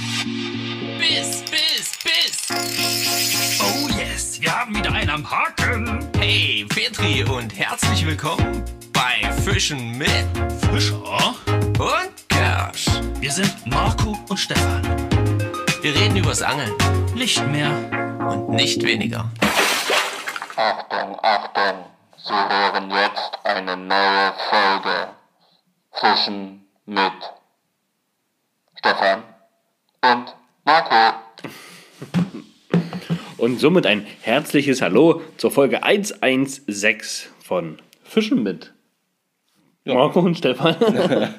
Biss, Biss, Biss. Oh yes, wir haben wieder einen am Haken. Hey, Petri und herzlich willkommen bei Fischen mit Fischer. und Kersch. Wir sind Marco und Stefan. Wir reden übers Angeln Nicht mehr. und nicht weniger. Achtung, Achtung, Sie hören jetzt eine neue Folge. Fischen mit Stefan und Marco. Und somit ein herzliches Hallo zur Folge 116 von Fischen mit. Marco und Stefan.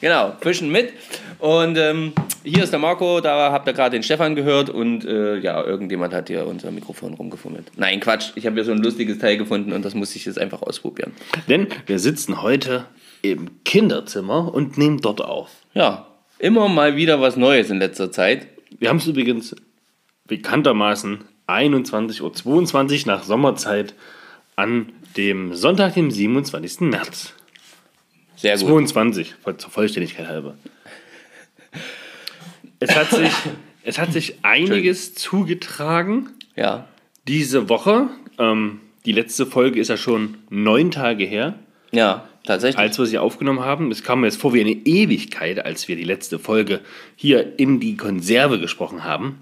Genau, Fischen mit. Und ähm, hier ist der Marco, da habt ihr gerade den Stefan gehört und äh, ja, irgendjemand hat hier unser Mikrofon rumgefummelt. Nein, Quatsch, ich habe hier so ein lustiges Teil gefunden und das musste ich jetzt einfach ausprobieren. Denn wir sitzen heute im Kinderzimmer und nehmen dort auf. Ja, immer mal wieder was Neues in letzter Zeit. Wir haben es übrigens bekanntermaßen 21.22 Uhr nach Sommerzeit an dem Sonntag, dem 27. März. Sehr gut. 22, voll- zur Vollständigkeit halber. Es hat sich, es hat sich einiges zugetragen Ja, diese Woche. Ähm, die letzte Folge ist ja schon neun Tage her, ja, tatsächlich. als wir sie aufgenommen haben. Es kam mir jetzt vor wie eine Ewigkeit, als wir die letzte Folge hier in die Konserve gesprochen haben.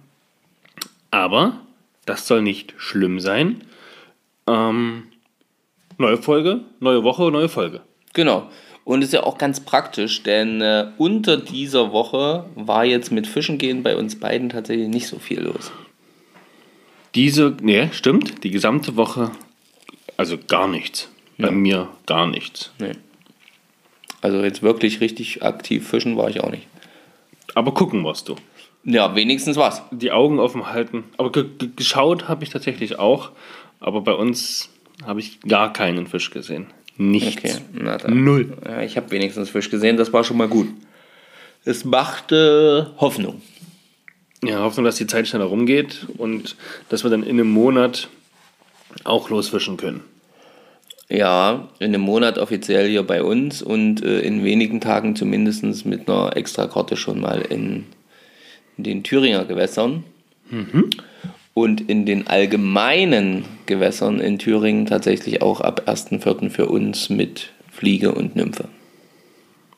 Aber das soll nicht schlimm sein. Ähm, neue Folge, neue Woche, neue Folge. Genau. Und ist ja auch ganz praktisch, denn äh, unter dieser Woche war jetzt mit Fischen gehen bei uns beiden tatsächlich nicht so viel los. Diese, nee, stimmt, die gesamte Woche, also gar nichts. Bei Ja. mir gar nichts. Also jetzt wirklich richtig aktiv fischen war ich auch nicht. Aber gucken wirst du. Ja, wenigstens was. Die Augen offen halten. Aber ge ge geschaut habe ich tatsächlich auch. Aber bei uns habe ich gar keinen Fisch gesehen. Nichts. Okay. Null. Ja, ich habe wenigstens Fisch gesehen, das war schon mal gut. Es machte Hoffnung. Ja, Hoffnung, dass die Zeit schneller rumgeht und dass wir dann in einem Monat auch losfischen können. Ja, in einem Monat offiziell hier bei uns und äh, in wenigen Tagen zumindest mit einer Extrakarte schon mal in, in den Thüringer Gewässern. Und in den allgemeinen Gewässern in Thüringen tatsächlich auch ab 1.4. für uns mit Fliege und Nymphe.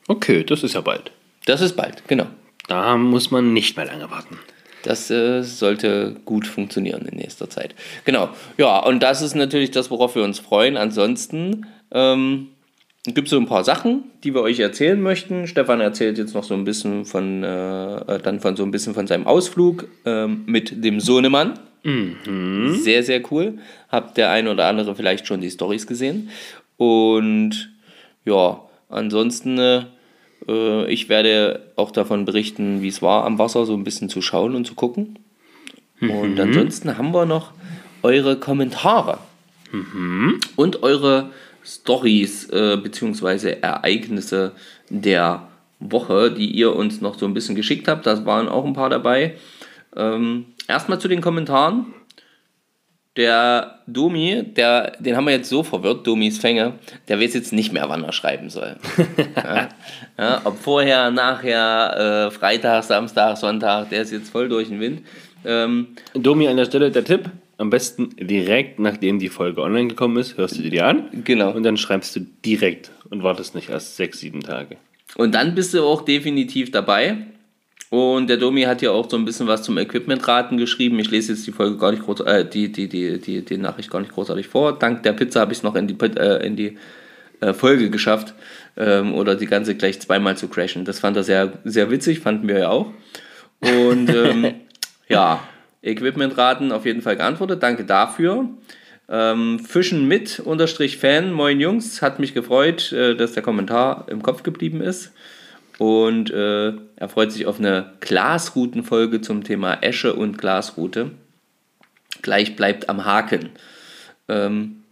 Okay, das ist ja bald. Das ist bald, genau. Da muss man nicht mehr lange warten. Das äh, sollte gut funktionieren in nächster Zeit. Genau. Ja, und das ist natürlich das, worauf wir uns freuen. Ansonsten ähm, gibt es so ein paar Sachen, die wir euch erzählen möchten. Stefan erzählt jetzt noch so ein bisschen von, äh, äh, dann von so ein bisschen von seinem Ausflug ähm, mit dem Sohnemann. Sehr, sehr cool. Habt der ein oder andere vielleicht schon die Stories gesehen. Und ja, ansonsten, äh, ich werde auch davon berichten, wie es war, am Wasser so ein bisschen zu schauen und zu gucken. Und ansonsten haben wir noch eure Kommentare und eure Stories äh, bzw. Ereignisse der Woche, die ihr uns noch so ein bisschen geschickt habt. Da waren auch ein paar dabei. Ähm, erstmal zu den Kommentaren. Der Domi, der, den haben wir jetzt so verwirrt, Domis Fänge, der weiß jetzt nicht mehr, wann er schreiben soll. ja, ja, ob vorher, nachher, äh, Freitag, Samstag, Sonntag, der ist jetzt voll durch den Wind. Ähm, Domi, an der Stelle der Tipp. Am besten direkt, nachdem die Folge online gekommen ist, hörst du dir die an. Genau. Und dann schreibst du direkt und wartest nicht erst sechs, sieben Tage. Und dann bist du auch definitiv dabei. Und der Domi hat ja auch so ein bisschen was zum Equipmentraten geschrieben. Ich lese jetzt die Folge gar nicht groß, äh, die, die, die, die, die Nachricht gar nicht großartig vor. Dank der Pizza habe ich es noch in die, äh, in die äh, Folge geschafft. Ähm, oder die ganze gleich zweimal zu crashen. Das fand er sehr, sehr witzig, fanden wir ja auch. Und ähm, ja, Equipmentraten auf jeden Fall geantwortet. Danke dafür. Ähm, Fischen mit unterstrich Fan, moin Jungs, hat mich gefreut, äh, dass der Kommentar im Kopf geblieben ist. Und äh, er freut sich auf eine Glasroutenfolge zum Thema Esche und Glasrute. Gleich bleibt am Haken. Ähm,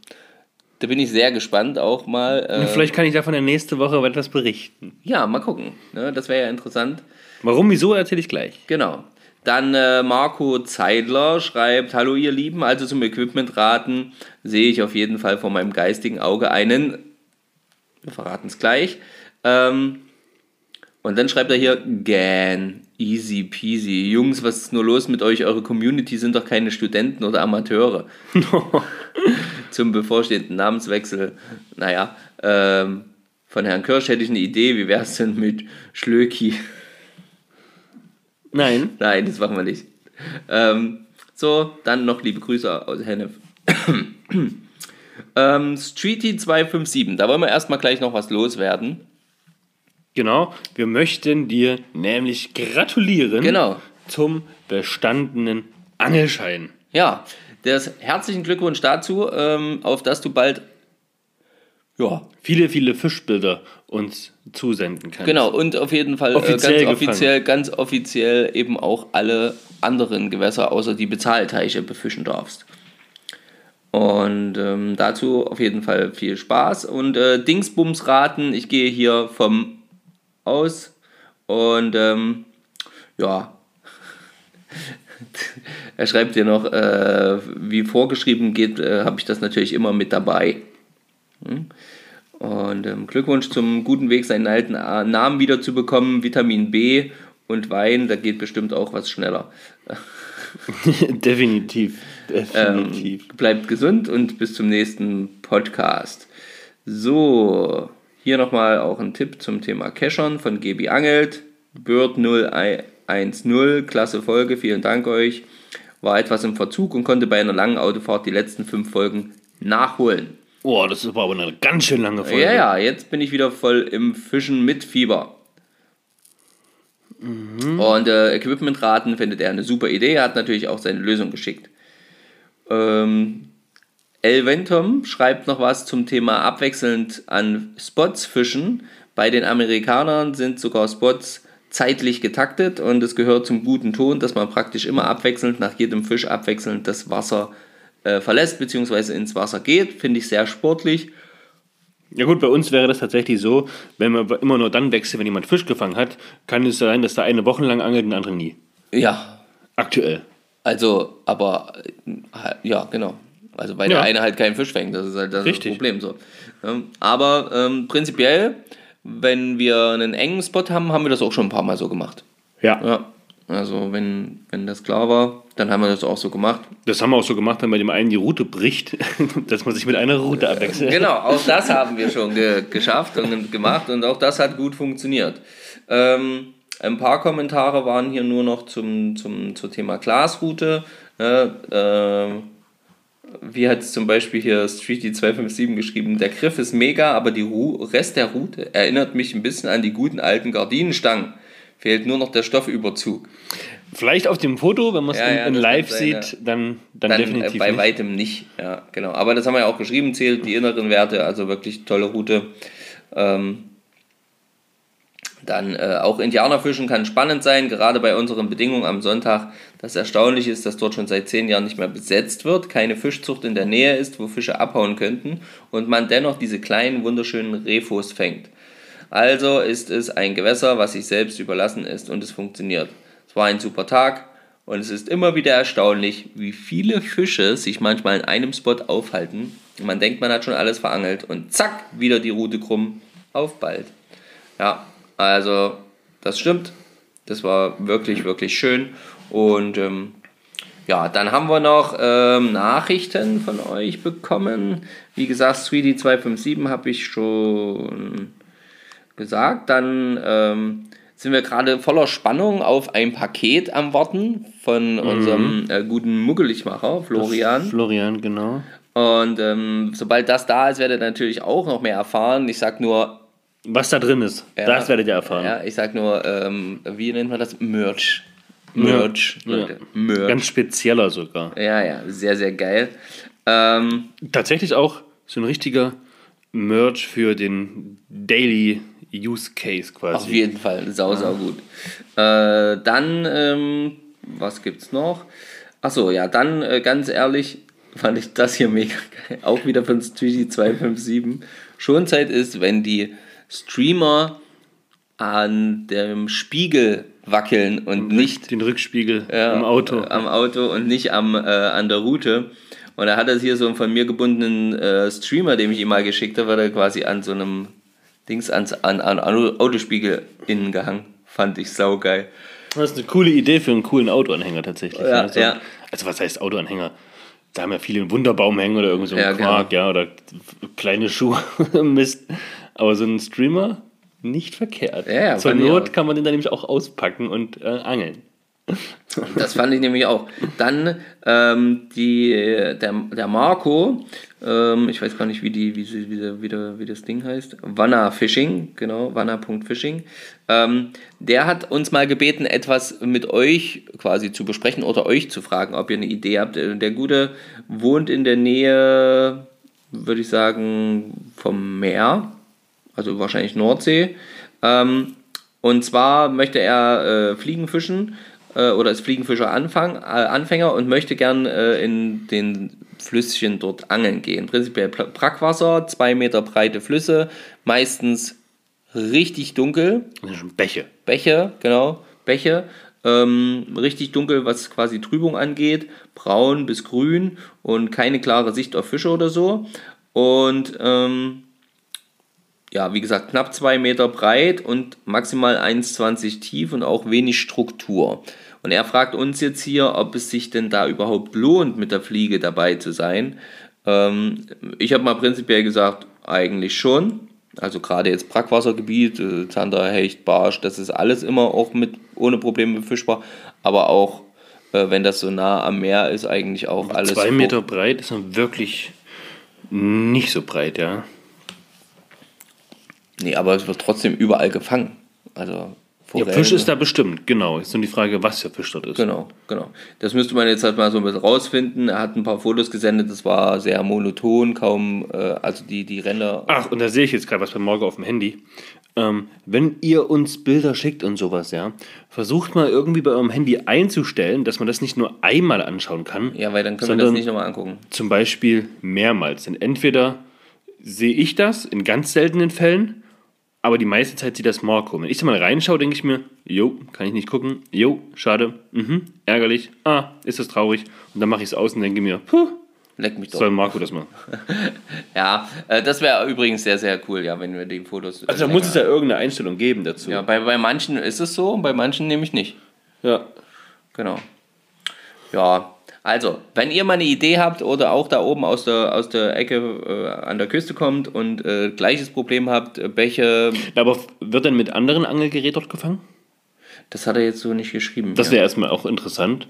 da bin ich sehr gespannt auch mal. Äh, Vielleicht kann ich davon in der nächsten Woche etwas berichten. ja, mal gucken. Ne? Das wäre ja interessant. Warum, wieso, erzähle ich gleich. Genau. Dann äh, Marco Zeidler schreibt, hallo ihr Lieben, also zum Equipmentraten sehe ich auf jeden Fall vor meinem geistigen Auge einen, wir verraten es gleich, ähm, Und dann schreibt er hier, Gan, easy peasy. Jungs, was ist nur los mit euch? Eure Community sind doch keine Studenten oder Amateure. Zum bevorstehenden Namenswechsel, naja, ähm, von Herrn Kirsch hätte ich eine Idee. Wie wäre es denn mit Schlöki? Nein. Nein, das machen wir nicht. Ähm, so, dann noch liebe Grüße aus Hennef. ähm, Streety 257, da wollen wir erstmal gleich noch was loswerden. Genau. Wir möchten dir nämlich gratulieren Genau. zum bestandenen Angelschein. Ja, das herzlichen Glückwunsch dazu, ähm, auf dass du bald, ja, Viele, viele Fischbilder uns zusenden kannst. genau, und auf jeden Fall Offiziell äh, ganz gefangen. offiziell, ganz offiziell eben auch alle anderen Gewässer außer die Bezahlteiche befischen darfst. Und ähm, dazu auf jeden Fall viel Spaß. Und äh, Dingsbums-Raten, ich gehe hier vom aus. Und ähm, ja, er schreibt hier noch, äh, wie vorgeschrieben geht, äh, habe ich das natürlich immer mit dabei. Hm? Und ähm, Glückwunsch zum guten Weg, seinen alten äh, Namen wieder zu bekommen. Vitamin B und Wein, da geht bestimmt auch was schneller. definitiv. Definitiv. Ähm, bleibt gesund und bis zum nächsten Podcast. So, hier nochmal auch ein Tipp zum Thema Cashon von Gebi Angelt. Bird 010, klasse Folge, vielen Dank euch. War etwas im Verzug und konnte bei einer langen Autofahrt die letzten fünf Folgen nachholen. oh, das war aber eine ganz schön lange Folge. Ja, ja, jetzt bin ich wieder voll im Fischen mit Fieber. Und äh, Equipmentraten findet er eine super Idee. Er hat natürlich auch seine Lösung geschickt. Ähm, Elventom schreibt noch was zum Thema abwechselnd an Spots fischen. Bei den Amerikanern sind sogar Spots zeitlich getaktet und es gehört zum guten Ton, dass man praktisch immer abwechselnd nach jedem Fisch abwechselnd das Wasser äh, verlässt bzw. ins Wasser geht. Finde ich sehr sportlich. Ja gut, bei uns wäre das tatsächlich so, wenn man immer nur dann wechselt, wenn jemand Fisch gefangen hat, kann es sein, dass der eine Woche lang angelt und der andere nie. Ja, Aktuell. Also, aber äh, ja, genau. Also weil Ja. der eine halt keinen Fisch fängt, das ist halt das Richtig. Problem so. Ähm, Aber ähm, prinzipiell, wenn wir einen engen Spot haben, haben wir das auch schon ein paar Mal so gemacht. Ja. Ja. Also wenn, wenn das klar war, dann haben wir das auch so gemacht. Das haben wir auch so gemacht, wenn bei dem einen die Route bricht, dass man sich mit einer Route abwechselt. Genau, auch das haben wir schon ge geschafft und gemacht und auch das hat gut funktioniert. Ähm, ein paar Kommentare waren hier nur noch zum, zum, zum Thema Glasroute. Ne, ähm, wie hat es zum Beispiel hier Streety257 geschrieben, der Griff ist mega, aber die Ru Rest der Route erinnert mich ein bisschen an die guten alten Gardinenstangen. Fehlt nur noch der Stoffüberzug. Vielleicht auf dem Foto, wenn man es Ja, in, ja, in live sein, sieht, dann, dann, Dann äh, definitiv bei nicht. weitem nicht. Ja, genau. Aber das haben wir ja auch geschrieben, zählt die inneren Werte, also wirklich tolle Route. Ähm, dann äh, auch Indianerfischen kann spannend sein, gerade bei unseren Bedingungen am Sonntag. Das Erstaunliche ist, dass dort schon seit zehn Jahren nicht mehr besetzt wird, keine Fischzucht in der Nähe ist, wo Fische abhauen könnten und man dennoch diese kleinen, wunderschönen Refos fängt. Also ist es ein Gewässer, was sich selbst überlassen ist und es funktioniert. Es war ein super Tag und es ist immer wieder erstaunlich, wie viele Fische sich manchmal in einem Spot aufhalten. Man denkt, man hat schon alles verangelt und zack, wieder die Route krumm, auf bald. Ja, also das stimmt. Das war wirklich, wirklich schön. Und ähm, ja, dann haben wir noch ähm, Nachrichten von euch bekommen. Wie gesagt, Sweetie257 habe ich schon gesagt. Dann ähm, sind wir gerade voller Spannung auf ein Paket am Warten von unserem äh, guten Muggeligmacher, Florian. Florian, genau. Und ähm, sobald das da ist, werdet ihr natürlich auch noch mehr erfahren. Ich sag nur, Was da drin ist, Ja. das werdet ihr erfahren. ja, ich sag nur, ähm, wie nennt man das? Merch. Merch, Ja. Merch. Ganz spezieller sogar. ja, ja, sehr, sehr geil. Ähm, Tatsächlich auch so ein richtiger Merch für den Daily Use Case quasi. auf jeden Fall, sau, sau gut. Äh, dann, ähm, was gibt's noch? Achso, ja, dann äh, ganz ehrlich, fand ich das hier mega geil. Auch wieder von Streety257. Schon Zeit ist, wenn die Streamer an dem Spiegel wackeln und nicht den Rückspiegel Ja, im Auto. äh, Am Auto und nicht am, äh, an der Route. Und da hat er hier so einen von mir gebundenen äh, Streamer, dem ich ihm mal geschickt habe, war der quasi an so einem Dings ans, an, an Autospiegel innen gehangen. Fand ich saugeil. Das ist eine coole Idee für einen coolen Autoanhänger tatsächlich. Ja, so, ja. Also was heißt Autoanhänger? Da haben ja viele einen Wunderbaum hängen oder irgend so einen Ja, Quark, ja, oder kleine Schuhe, Mist. Aber so ein Streamer, nicht verkehrt. Ja, Zur Not kann man den dann nämlich auch auspacken und äh, angeln. Das fand ich nämlich auch. Dann ähm, die, der, der Marco, ähm, ich weiß gar nicht, wie, die, wie, sie- wie, wie, wie das Ding heißt. Wanna Fishing, genau, wanna.fishing. Ähm, der hat uns mal gebeten, etwas mit euch quasi zu besprechen oder euch zu fragen, ob ihr eine Idee habt. Äh, Der Gute wohnt in der Nähe, würde ich sagen, vom Meer, also wahrscheinlich Nordsee. Ähm, und zwar möchte er äh, Fliegen fischen äh, oder ist Fliegenfischer Anfang, äh, Anfänger und möchte gern äh, in den Flüsschen dort angeln gehen. Prinzipiell Brackwasser, zwei Meter breite Flüsse, meistens richtig dunkel. Bäche. Bäche, genau, Bäche. Ähm, richtig dunkel, was quasi Trübung angeht, braun bis grün und keine klare Sicht auf Fische oder so. Und ähm, ja, wie gesagt, knapp zwei Meter breit und maximal 1,20 tief und auch wenig Struktur. Und er fragt uns jetzt hier, ob es sich denn da überhaupt lohnt, mit der Fliege dabei zu sein. Ähm, ich habe mal prinzipiell gesagt, eigentlich schon. Also gerade jetzt Brackwassergebiet, äh, Zander, Hecht, Barsch, das ist alles immer auch mit ohne Probleme befischbar. Aber auch äh, wenn das so nah am Meer ist, eigentlich auch alles. Zwei Meter breit ist dann wirklich nicht so breit, ja. Nee, aber es wird trotzdem überall gefangen. Also Ja, Forellen. Fisch ist da bestimmt, genau. Ist nur die Frage, was für Fisch dort ist. Genau, genau. Das müsste man jetzt halt mal so ein bisschen rausfinden. Er hat ein paar Fotos gesendet, das war sehr monoton, kaum, äh, also die, die Ränder. Ach, und da sehe ich jetzt gerade was bei Morgen auf dem Handy. Ähm, wenn ihr uns Bilder schickt und sowas, ja, versucht mal irgendwie bei eurem Handy einzustellen, dass man das nicht nur einmal anschauen kann, Ja, weil dann können wir das nicht nochmal angucken. zum Beispiel mehrmals. Denn entweder sehe ich das in ganz seltenen Fällen, aber die meiste Zeit sieht das Marco. Wenn ich da mal reinschaue, denke ich mir, jo, kann ich nicht gucken, jo, schade, mhm, ärgerlich, ah, ist das traurig. Und dann mache ich es aus und denke mir, puh, Leck mich doch. soll Marco das machen. Ja, äh, das wäre übrigens sehr, sehr cool, ja, wenn wir die Fotos. Also da muss es ja irgendeine Einstellung geben dazu. Ja, bei, bei manchen ist es so, bei manchen nämlich nicht. ja. Genau. Ja, also, wenn ihr mal eine Idee habt oder auch da oben aus der, aus der Ecke äh, an der Küste kommt und äh, gleiches Problem habt, äh, Bäche, Aber f- wird dann mit anderen Angelgerät dort gefangen? das hat er jetzt so nicht geschrieben. Das ja. wäre erstmal auch interessant.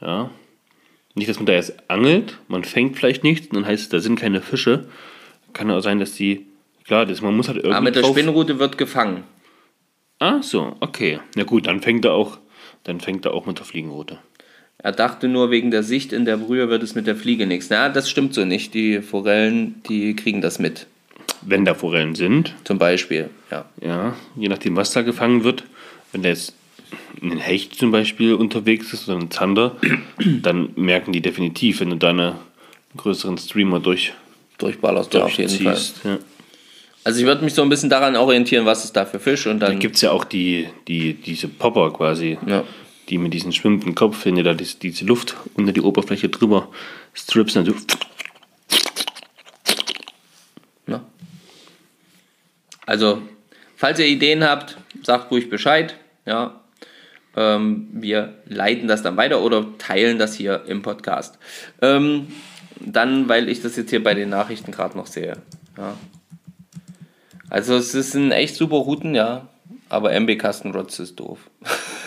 Ja. Nicht, dass man da jetzt angelt, man fängt vielleicht nichts, dann heißt es, da sind keine Fische. Kann auch sein, dass die. Klar, das, man muss halt irgendwie. Aber Ah, mit der Spinnrute wird gefangen. Ah, so, okay. Na gut, dann fängt er auch, dann fängt er auch mit der Fliegenroute. Er dachte nur, wegen der Sicht in der Brühe wird es mit der Fliege nichts. Na, das stimmt so nicht. Die Forellen, die kriegen das mit. Wenn da Forellen sind, Zum Beispiel, ja. ja, je nachdem, was da gefangen wird, wenn da jetzt ein Hecht zum Beispiel unterwegs ist oder ein Zander, dann merken die definitiv, wenn du da einen größeren Streamer durch, Durchballerst du auf jeden Fall. Ja. Also ich würde mich so ein bisschen daran orientieren, was ist da für Fisch und Da dann. gibt es ja auch die, die, diese Popper quasi, Ja. Die mit diesem schwimmenden Kopf, wenn ihr da diese, diese Luft unter die Oberfläche drüber strips, dann so, Ne? Also, falls ihr Ideen habt, sagt ruhig Bescheid. Ja. Ähm, wir leiten das dann weiter oder teilen das hier im Podcast. Ähm, dann, weil ich das jetzt hier bei den Nachrichten gerade noch sehe. Ja. Also es sind echt super Routen, ja. Aber MB Kastenrotz ist doof.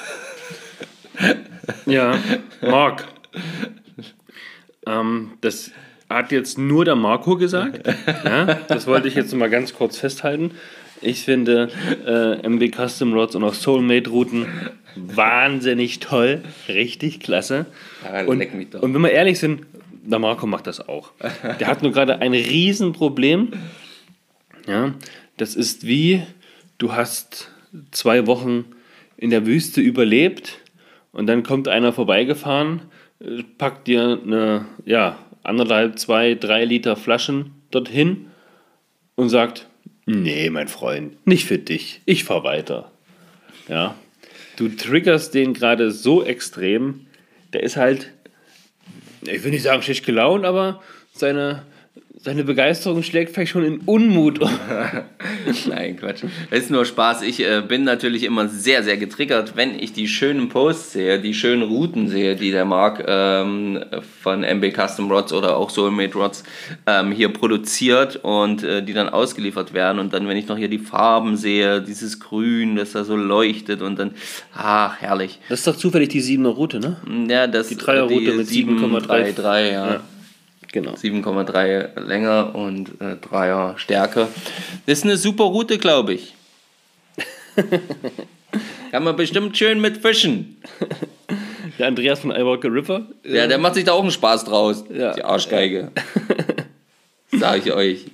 Ja, Marc. ähm, das hat jetzt nur der Marco gesagt. Ja, das wollte ich jetzt mal ganz kurz festhalten. Ich finde äh, MB Custom Rods und auch Soulmate Routen wahnsinnig toll. Richtig klasse. Ja, Und, und wenn wir ehrlich sind, der Marco macht das auch. Der hat nur gerade ein Riesenproblem. Ja, das ist wie, du hast zwei Wochen in der Wüste überlebt und dann kommt einer vorbeigefahren, äh, packt dir eine, ja, anderthalb, zwei, drei Liter Flaschen dorthin und sagt, nee, mein Freund, nicht für dich, ich fahr weiter. Ja, du triggerst den gerade so extrem, der ist halt, ich will nicht sagen schlecht gelaunt, aber seine, Seine Begeisterung schlägt vielleicht schon in Unmut um. Nein, Quatsch. Es ist nur Spaß. Ich äh, bin natürlich immer sehr, sehr getriggert, wenn ich die schönen Posts sehe, die schönen Routen sehe, die der Marc ähm, von MB Custom Rods oder auch Soulmate Rods ähm, hier produziert und äh, die dann ausgeliefert werden. Und dann, wenn ich noch hier die Farben sehe, dieses Grün, das da so leuchtet und dann, ach, herrlich. Das ist doch zufällig die 7er Route, ne? Ja, das, Die Dreierroute mit 7,3. 7,33, ja. Ja. Genau. 7,3 Länge und äh, 3er Stärke. Das ist eine super Route, glaube ich. Kann man bestimmt schön mit fischen. Der Andreas von iWalker River. Ja, der macht sich da auch einen Spaß draus. Ja. Die Arschgeige. Sag ich euch.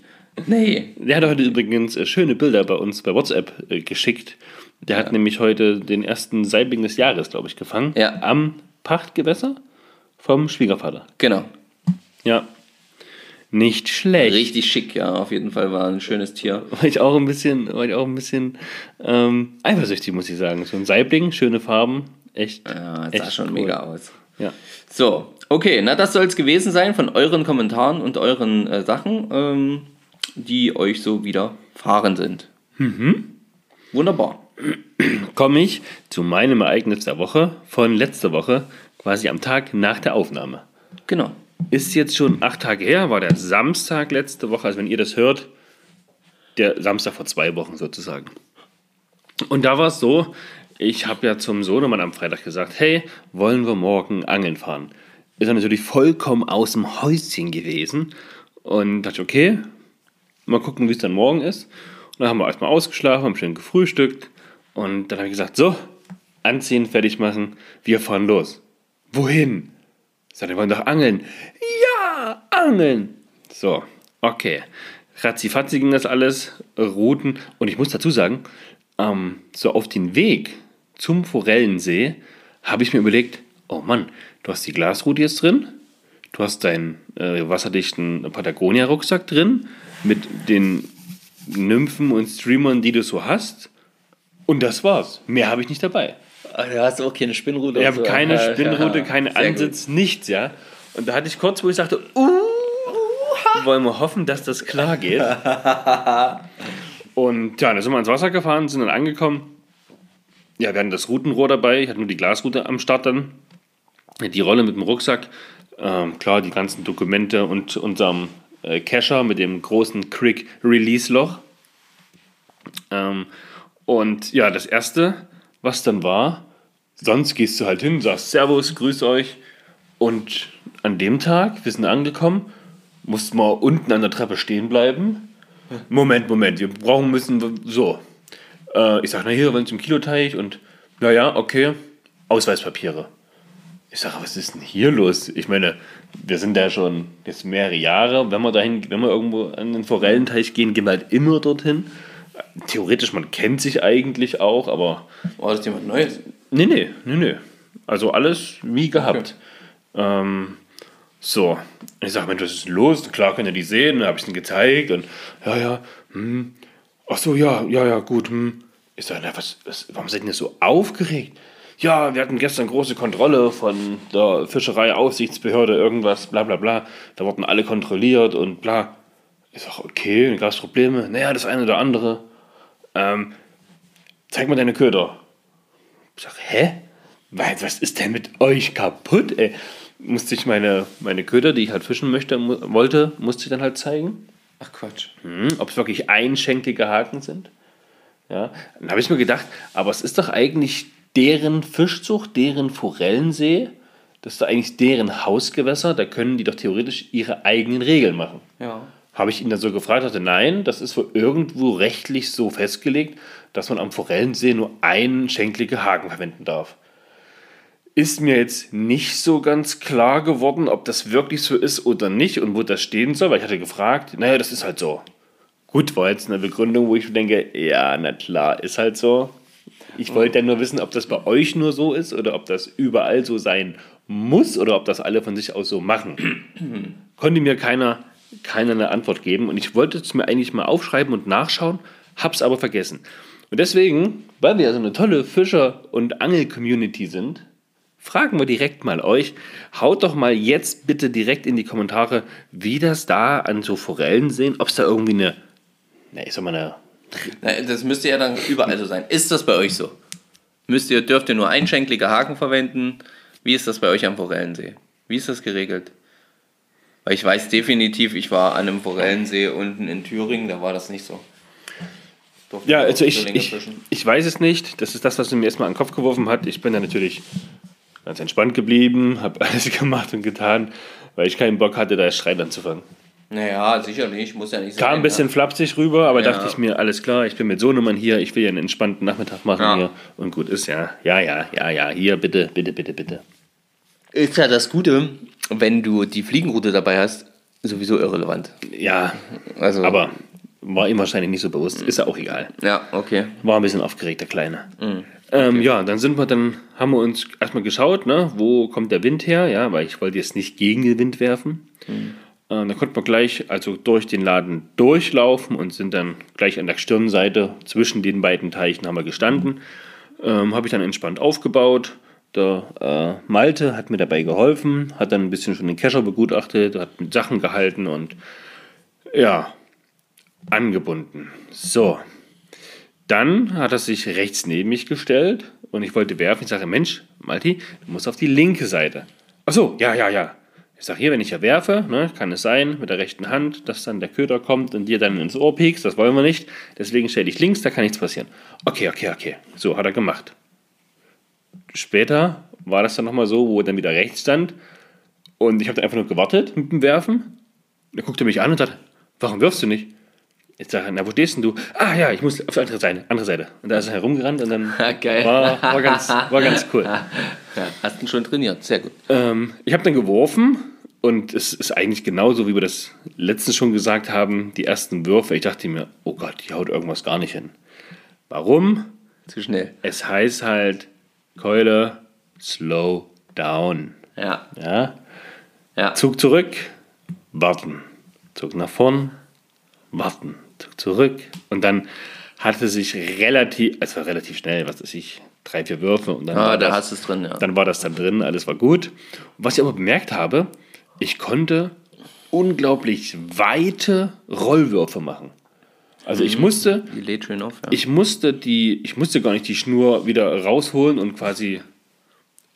Nee. Der hat heute übrigens äh, schöne Bilder bei uns bei WhatsApp äh, geschickt. Der hat nämlich heute den ersten Saibling des Jahres, glaube ich, gefangen. Ja. Am Pachtgewässer vom Schwiegervater. Genau. Ja. Nicht schlecht. Richtig schick, ja. Auf jeden Fall war ein schönes Tier. War ich auch ein bisschen, war ich auch ein bisschen ähm, eifersüchtig, muss ich sagen. So ein Saibling, schöne Farben. Echt. Ja, das echt sah schon cool. mega aus. Ja. So, okay, na das soll es gewesen sein von euren Kommentaren und euren äh, Sachen, ähm, die euch so widerfahren sind. Mhm. Wunderbar. Komme ich zu meinem Ereignis der Woche von letzter Woche, quasi am Tag nach der Aufnahme. Genau. Ist jetzt schon acht Tage her, war der Samstag letzte Woche, also wenn ihr das hört, der Samstag vor zwei Wochen sozusagen. Und da war es so, ich habe ja zum Sohnemann am Freitag gesagt, hey, wollen wir morgen angeln fahren? Ist er natürlich vollkommen aus dem Häuschen gewesen und dachte, okay, mal gucken, wie es dann morgen ist. Und dann haben wir erstmal ausgeschlafen, haben schön gefrühstückt und dann habe ich gesagt, so, anziehen, fertig machen, wir fahren los. Wohin? Ich sagte, wir wollen doch angeln. Ja, angeln. So, okay. Ratzifatzi ging das alles, Routen. Und ich muss dazu sagen, ähm, so auf den Weg zum Forellensee habe ich mir überlegt, oh Mann, du hast die Glasroute jetzt drin, du hast deinen äh, wasserdichten Patagonia-Rucksack drin mit den Nymphen und Streamern, die du so hast. Und das war's. Mehr habe ich nicht dabei. Du hast auch keine Spinnrute. Ich habe keine Spinnrute, keinen Ansitz, nichts, ja. Und da hatte ich kurz, wo ich sagte, uh, wollen wir hoffen, dass das klar geht. Und ja, dann sind wir ins Wasser gefahren, sind dann angekommen. Ja, wir hatten das Routenrohr dabei, ich hatte nur die Glasroute am Start dann. Die Rolle mit dem Rucksack, ähm, klar, die ganzen Dokumente und unserem äh, Cacher mit dem großen Quick-Release-Loch. Ähm, und ja, das erste, was dann war, sonst gehst du halt hin, sagst Servus, grüß euch. Und an dem Tag, wir sind angekommen, mussten wir unten an der Treppe stehen bleiben. Moment, Moment, wir brauchen müssen so. Äh, ich sag, na hier, wollen Sie im Kiloteich und naja, okay, Ausweispapiere. Ich sage, was ist denn hier los? Ich meine, wir sind da schon jetzt mehrere Jahre. Wenn wir dahin, wenn wir irgendwo an den Forellenteich gehen, gehen wir halt immer dorthin. Theoretisch, man kennt sich eigentlich auch, aber War das jemand Neues? Nee, nee, nee, nee. Also alles wie gehabt. Ähm, so. Ich sage, Mensch, was ist denn los? Klar könnt ihr die sehen. Dann habe ich ihnen gezeigt und ja, ja, hm. Ach so, ja, ja, ja, gut. Hm. Ich sage, na, was, was, warum seid ihr so aufgeregt? Ja, wir hatten gestern große Kontrolle von der Fischereiaufsichtsbehörde, irgendwas, bla bla bla. Da wurden alle kontrolliert und bla. Ich sage, okay, gab es Probleme. Naja, das eine oder andere. Ähm, zeig mal deine Köder. Ich sag, hä? Was was ist denn mit euch kaputt, ey? Musste ich meine, meine Köder, die ich halt fischen möchte, mu wollte, musste ich dann halt zeigen. Ach Quatsch. Hm, ob es wirklich einschenklige Haken sind. Ja, dann habe ich mir gedacht, aber es ist doch eigentlich deren Fischzucht, deren Forellensee, das ist doch eigentlich deren Hausgewässer, da können die doch theoretisch ihre eigenen Regeln machen. Ja. Habe ich ihn dann so gefragt, hatte nein, das ist wohl irgendwo rechtlich so festgelegt, dass man am Forellensee nur einschenklige Haken verwenden darf. Ist mir jetzt nicht so ganz klar geworden, ob das wirklich so ist oder nicht und wo das stehen soll, weil ich hatte gefragt, naja, das ist halt so. Gut, war jetzt eine Begründung, wo ich denke, ja, na klar, ist halt so. Ich wollte ja nur wissen, ob das bei euch nur so ist oder ob das überall so sein muss oder ob das alle von sich aus so machen. Konnte mir keiner, keiner eine Antwort geben und ich wollte es mir eigentlich mal aufschreiben und nachschauen, hab's aber vergessen. Und deswegen, weil wir ja so eine tolle Fischer- und Angel-Community sind, fragen wir direkt mal euch. Haut doch mal jetzt bitte direkt in die Kommentare, wie das da an so Forellen sehen, ob es da irgendwie eine, na, ich sag mal eine, Na, das müsste ja dann überall so sein. Ist das bei euch so? Müsst ihr, dürft ihr nur einschenklige Haken verwenden? Wie ist das bei euch am Forellensee? Wie ist das geregelt? Weil ich weiß definitiv, ich war an einem Forellensee unten in Thüringen, da war das nicht so. Ja, also ich, ich, ich weiß es nicht. Das ist das, was mir erstmal an den Kopf geworfen hat. Ich bin da natürlich ganz entspannt geblieben, habe alles gemacht und getan, weil ich keinen Bock hatte, da Streit anzufangen. Naja, sicherlich, muss ja nicht sein. Kam ein bisschen ja. flapsig rüber, aber Ja. dachte ich mir, alles klar, ich bin mit Sohnemann hier, ich will ja einen entspannten Nachmittag machen Ja. hier. Und gut ist ja, ja, ja, ja, ja, hier, bitte, bitte, bitte, bitte. Ist ja das Gute, wenn du die Fliegenroute dabei hast, sowieso irrelevant. Ja, Also, aber war ihm wahrscheinlich nicht so bewusst. Ist ja auch egal. Ja, okay. War ein bisschen aufgeregt, der Kleine. Ähm, ja, dann sind wir, dann haben wir uns erstmal geschaut, ne, wo kommt der Wind her, ja, weil ich wollte jetzt nicht gegen den Wind werfen. Ähm, dann konnten wir gleich also durch den Laden durchlaufen und sind dann gleich an der Stirnseite zwischen den beiden Teichen haben wir gestanden. Ähm, Habe ich dann entspannt aufgebaut. Der äh, Malte hat mir dabei geholfen, hat dann ein bisschen schon den Kescher begutachtet, hat mit Sachen gehalten und ja, angebunden. So, dann hat er sich rechts neben mich gestellt und ich wollte werfen. Ich sage, Mensch, Malti, du musst auf die linke Seite. Ach so, ja, ja, ja. Ich sage, hier, wenn ich ja werfe, ne, kann es sein, mit der rechten Hand, dass dann der Köder kommt und dir dann ins Ohr piekst. Das wollen wir nicht. Deswegen stell dich links, da kann nichts passieren. Okay, okay, okay. So hat er gemacht. Später war das dann nochmal so, wo er dann wieder rechts stand und ich habe dann einfach nur gewartet mit dem Werfen. Dann guckte er mich an und sagte, warum wirfst du nicht? Ich sage, na, wo stehst denn du? Ah ja, ich muss auf die andere Seite. Andere Seite. Und da ist er herumgerannt und dann Geil. War, war, ganz, war ganz cool. Ja, hast ihn schon trainiert, sehr gut. Ähm, ich habe dann geworfen und es ist eigentlich genauso, wie wir das letztens schon gesagt haben, die ersten Würfe. Ich dachte mir, oh Gott, hier haut irgendwas gar nicht hin. Warum? Zu schnell. Es heißt halt, Keule, slow down. Ja, Ja? ja. Zug zurück, warten. Zug nach vorn, warten. Zug zurück. Und dann hatte sich relativ, es war relativ schnell, was weiß ich, drei, vier Würfe. Und dann Ah, war da das, hast du es drin, ja. Dann war das dann drin, alles war gut. Was ich aber bemerkt habe, ich konnte unglaublich weite Rollwürfe machen. Also ich musste, Die lädt schön auf, ja. ich musste die, ich musste gar nicht die Schnur wieder rausholen und quasi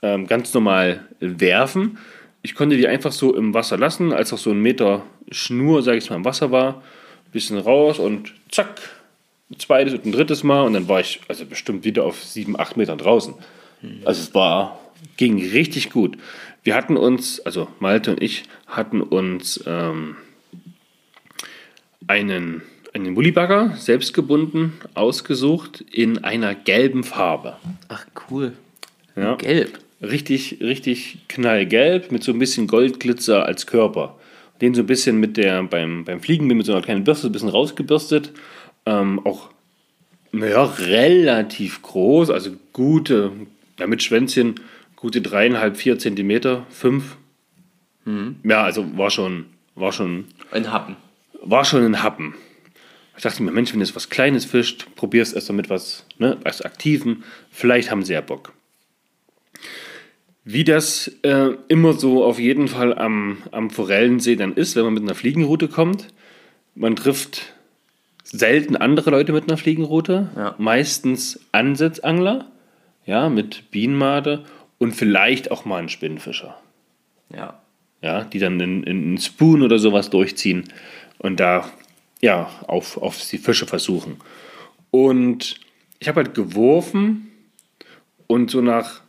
ähm, ganz normal werfen. Ich konnte die einfach so im Wasser lassen, als auch so ein Meter Schnur, sage ich mal, im Wasser war. Bisschen raus und zack, ein zweites und ein drittes Mal und dann war ich also bestimmt wieder auf sieben, acht Metern draußen. Also es war, ging richtig gut. Wir hatten uns, also Malte und ich hatten uns ähm, einen, einen Wollibagger selbst gebunden, ausgesucht in einer gelben Farbe. Ach, cool. Ja. Gelb. Richtig, richtig knallgelb mit so ein bisschen Goldglitzer als Körper. Den so ein bisschen mit der, beim, beim Fliegen mit so einer kleinen Bürste ein bisschen rausgebürstet. Ähm, auch naja, relativ groß, also gute, ja, mit Schwänzchen, gute dreieinhalb, vier Zentimeter, fünf. Ja, also war schon, war schon Ein Happen. war schon ein Happen. Ich dachte mir, Mensch, wenn du jetzt was Kleines fischt, probier es erst mal mit was, ne, was Aktiven. Vielleicht haben sie ja Bock. Wie das äh, immer so auf jeden Fall am, am Forellensee dann ist, wenn man mit einer Fliegenroute kommt. Man trifft selten andere Leute mit einer Fliegenroute. Ja. Meistens Ansitzangler, ja, mit Bienenmade und vielleicht auch mal einen Spinnenfischer Ja. ja, die dann in, in einen Spoon oder sowas durchziehen und da ja, auf, auf die Fische versuchen. Und ich habe halt geworfen und so nach,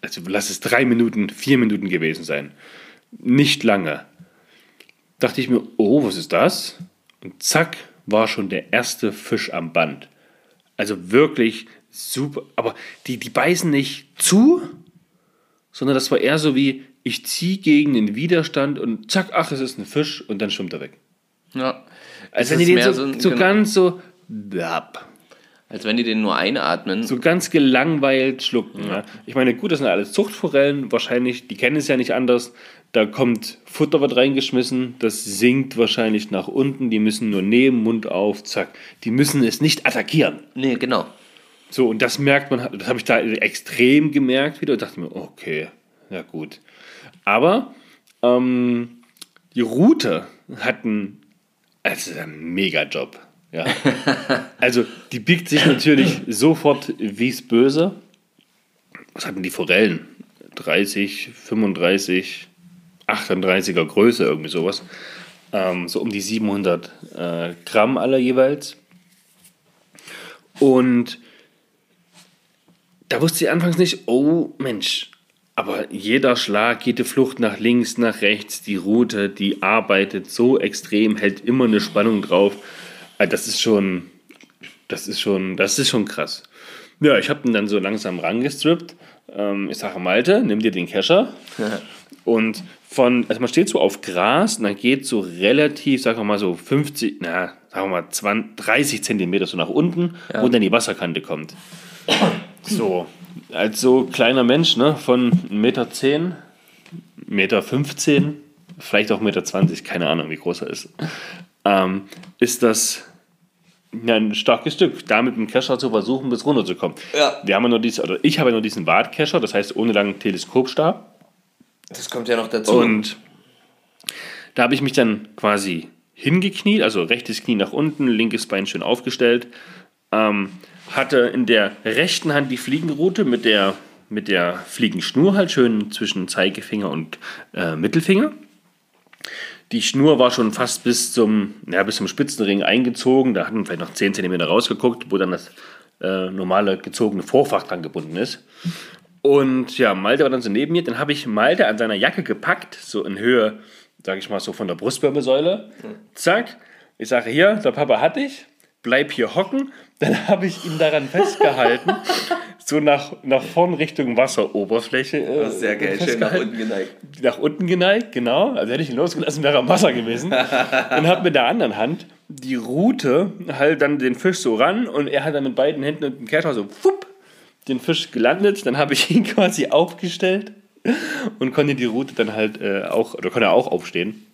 also lass es drei Minuten, vier Minuten gewesen sein, nicht lange, dachte ich mir, oh, was ist das? Und zack, war schon der erste Fisch am Band. Also wirklich super, aber die, die beißen nicht zu, sondern das war eher so wie, ich ziehe gegen den Widerstand und zack, ach, es ist ein Fisch und dann schwimmt er weg. Ja. Als wenn die ist den so, ein- so genau, ganz so, Als wenn die den nur einatmen. so ganz gelangweilt schlucken. Ja. Ich meine, gut, das sind alles Zuchtforellen, wahrscheinlich, die kennen es ja nicht anders. Da kommt Futter wird reingeschmissen, das sinkt wahrscheinlich nach unten, die müssen nur nehmen, Mund auf, zack. Die müssen es nicht attackieren. Nee, genau. So, und das merkt man, das habe ich da extrem gemerkt wieder und dachte mir, okay, ja gut. Aber ähm, die Route hat einen, also einen Mega-Job. Ja. also die biegt sich natürlich sofort wie es böse. Was hatten die Forellen? 30, 35, 38er Größe, irgendwie sowas. Ähm, so um die 700 äh, Gramm aller jeweils. Und da wusste ich anfangs nicht, oh Mensch, aber jeder Schlag, jede Flucht nach links, nach rechts, die Route, die arbeitet so extrem, hält immer eine Spannung drauf. Also das ist schon, das ist schon, das ist schon krass. Ja, ich habe ihn dann so langsam rangestrippt. Ähm, ich sage, Malte, nimm dir den Kescher. und von, also man steht so auf Gras und dann geht so relativ, sagen wir mal so 50, na, sagen wir mal 20, 30 Zentimeter so nach unten, wo dann die Wasserkante kommt. So, als so kleiner Mensch, ne, von 1,10 Meter, 10, Meter 15, vielleicht auch 1,20 Meter, 20, keine Ahnung, wie groß er ist, ähm, ist das ja, ein starkes Stück, da mit dem Kescher zu versuchen, bis runterzukommen. Ja. Wir haben ja nur diese, oder ich habe ja nur diesen Wartkescher, das heißt ohne langen Teleskopstab. Das kommt ja noch dazu. Und da habe ich mich dann quasi hingekniet, also rechtes Knie nach unten, linkes Bein schön aufgestellt. Ähm, hatte in der rechten Hand die Fliegenroute mit der, mit der Fliegenschnur halt schön zwischen Zeigefinger und äh, Mittelfinger. Die Schnur war schon fast bis zum, ja, bis zum Spitzenring eingezogen. Da hatten wir vielleicht noch 10 cm rausgeguckt, wo dann das äh, normale gezogene Vorfach dran gebunden ist. Und ja, Malte war dann so neben mir. Dann habe ich Malte an seiner Jacke gepackt, so in Höhe, sage ich mal, so von der Brustwirbelsäule. Zack. Ich sage, hier, der Papa hat dich. Bleib hier hocken. Dann habe ich ihn daran festgehalten, so nach, nach vorn Richtung Wasseroberfläche. Äh, Sehr geil, schön nach unten geneigt. Nach unten geneigt, genau. Also hätte ich ihn losgelassen, wäre er im Wasser gewesen. und habe mit der anderen Hand die Rute halt dann den Fisch so ran und er hat dann mit beiden Händen und dem Kescher so fupp, den Fisch gelandet. Dann habe ich ihn quasi aufgestellt und konnte die Rute dann halt äh, auch, oder konnte er auch aufstehen.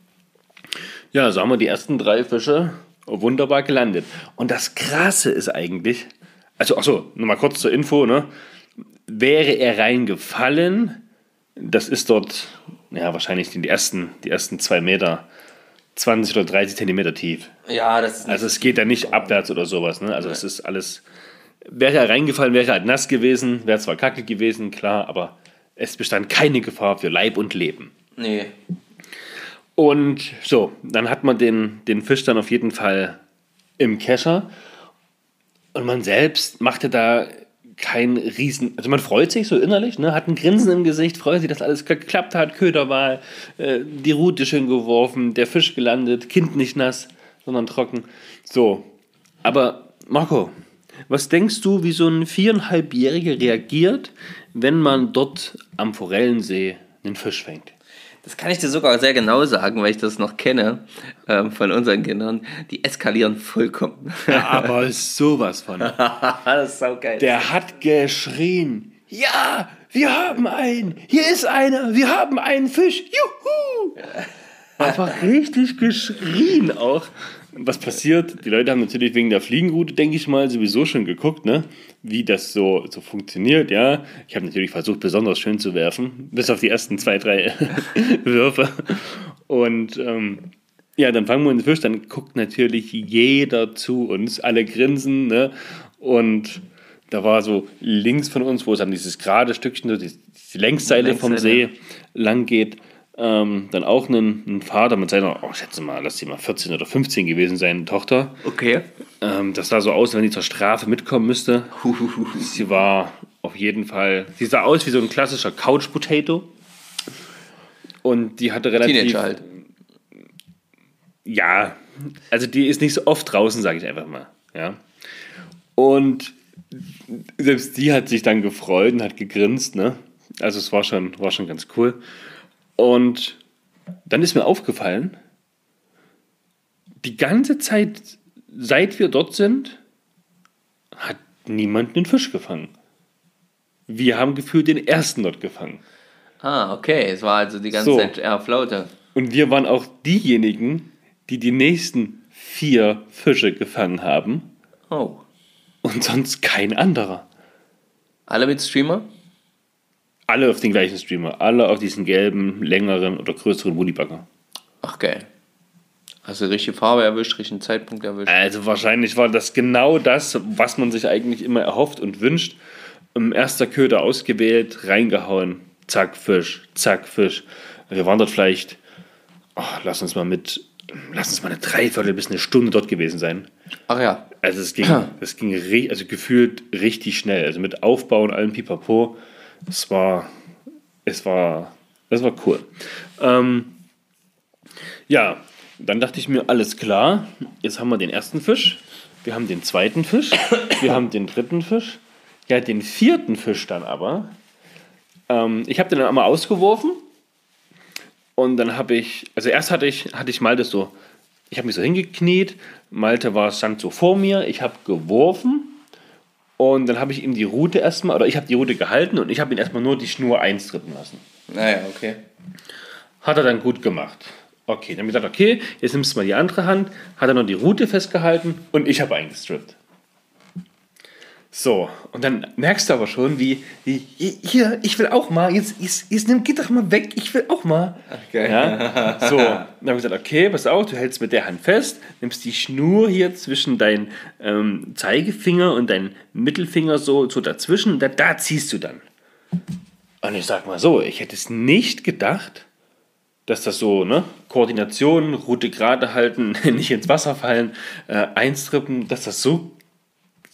Ja, so haben wir die ersten drei Fische wunderbar gelandet. Und das Krasse ist eigentlich, also achso, nochmal kurz zur Info, ne? Wäre er reingefallen, das ist dort, ja, wahrscheinlich die ersten, die ersten zwei Meter, 20 oder 30 Zentimeter tief. Ja, das ist Also es geht da nicht abwärts oder sowas, ne? Also es ist alles, wäre er reingefallen, wäre er halt nass gewesen, wäre zwar kacke gewesen, klar, aber es bestand keine Gefahr für Leib und Leben. Nee. Und so, dann hat man den, den Fisch dann auf jeden Fall im Kescher. Und man selbst machte da kein Riesen. Also man freut sich so innerlich, ne? hat ein Grinsen im Gesicht, freut sich, dass alles geklappt hat, Köderwahl, äh, die Rute schön geworfen, der Fisch gelandet, Kind nicht nass, sondern trocken. So. Aber Marco, was denkst du, wie so ein viereinhalbjähriger reagiert, wenn man dort am Forellensee einen Fisch fängt? Das kann ich dir sogar sehr genau sagen, weil ich das noch kenne ähm, von unseren Kindern. Die eskalieren vollkommen. Aber sowas von. das ist saugeil. Der hat geschrien. Ja, wir haben einen. Hier ist einer. Wir haben einen Fisch. Juhu. Einfach richtig geschrien auch. Was passiert? Die Leute haben natürlich wegen der Fliegenroute, denke ich mal, sowieso schon geguckt, ne? Wie das so, so funktioniert. Ja, ich habe natürlich versucht, besonders schön zu werfen, bis auf die ersten zwei, drei Würfe. Und ähm, ja, dann fangen wir uns Fisch, dann guckt natürlich jeder zu uns, alle grinsen, ne? Und da war so links von uns, wo es dann dieses gerade Stückchen, so die, die Längsseite vom See lang geht, ähm, dann auch ein, ein Vater mit seiner, oh, ich schätze mal, lass sie mal 14 oder 15 gewesen sein, Tochter. Okay. Ähm, das sah so aus, wenn die zur Strafe mitkommen müsste. Sie war auf jeden Fall, sie sah aus wie so ein klassischer Couch Potato. Und die hatte relativ. Teenager halt. Ja, also die ist nicht so oft draußen, sage ich einfach mal. Ja. Und selbst die hat sich dann gefreut und hat gegrinst, ne? Also es war schon, war schon ganz cool. Und dann ist mir aufgefallen, die ganze Zeit, seit wir dort sind, hat niemand einen Fisch gefangen. Wir haben gefühlt den ersten dort gefangen. Ah, okay. Es war also die ganze So. Zeit eher Flaute. Und wir waren auch diejenigen, die die nächsten vier Fische gefangen haben Oh. und sonst kein anderer. Alle mit Streamer? Alle auf den gleichen Streamer. Alle auf diesen gelben, längeren oder größeren Woodybugger. Ach, geil. Hast du richtige Farbe erwischt, richtigen Zeitpunkt erwischt? Also wahrscheinlich war das genau das, was man sich eigentlich immer erhofft und wünscht. Im erster Köder ausgewählt, reingehauen, zack, Fisch, zack, Fisch. Wir waren dort vielleicht, oh, lass uns mal mit, lass uns mal eine Dreiviertel bis eine Stunde dort gewesen sein. Ach ja. Also es ging, es ging also gefühlt richtig schnell. Also mit Aufbau und allem Pipapo. Es war, es war, es war cool. Ähm, ja, dann dachte ich mir, alles klar, jetzt haben wir den ersten Fisch, wir haben den zweiten Fisch, wir haben den dritten Fisch, ja, den vierten Fisch dann aber. Ähm, ich habe den dann einmal ausgeworfen und dann habe ich, also erst hatte ich, hatte ich Malte so, ich habe mich so hingekniet, Malte war, stand so vor mir, ich habe geworfen und dann habe ich ihm die Route erstmal, oder ich habe die Route gehalten und ich habe ihn erstmal nur die Schnur einstrippen lassen. Naja, okay. Hat er dann gut gemacht. Okay, dann habe ich gesagt, okay, jetzt nimmst du mal die andere Hand, hat er noch die Route festgehalten und ich habe eingestrippt. So, und dann merkst du aber schon, wie, wie hier, ich will auch mal, jetzt, jetzt, jetzt nimm, geh doch mal weg, ich will auch mal. geil. Ja, so, dann habe ich gesagt, okay, pass auf, du hältst mit der Hand fest, nimmst die Schnur hier zwischen deinen ähm, Zeigefinger und deinen Mittelfinger so, so dazwischen, und da, da ziehst du dann. Und ich sag mal so, ich hätte es nicht gedacht, dass das so, ne, Koordination, Route gerade halten, nicht ins Wasser fallen, äh, einstrippen, dass das so,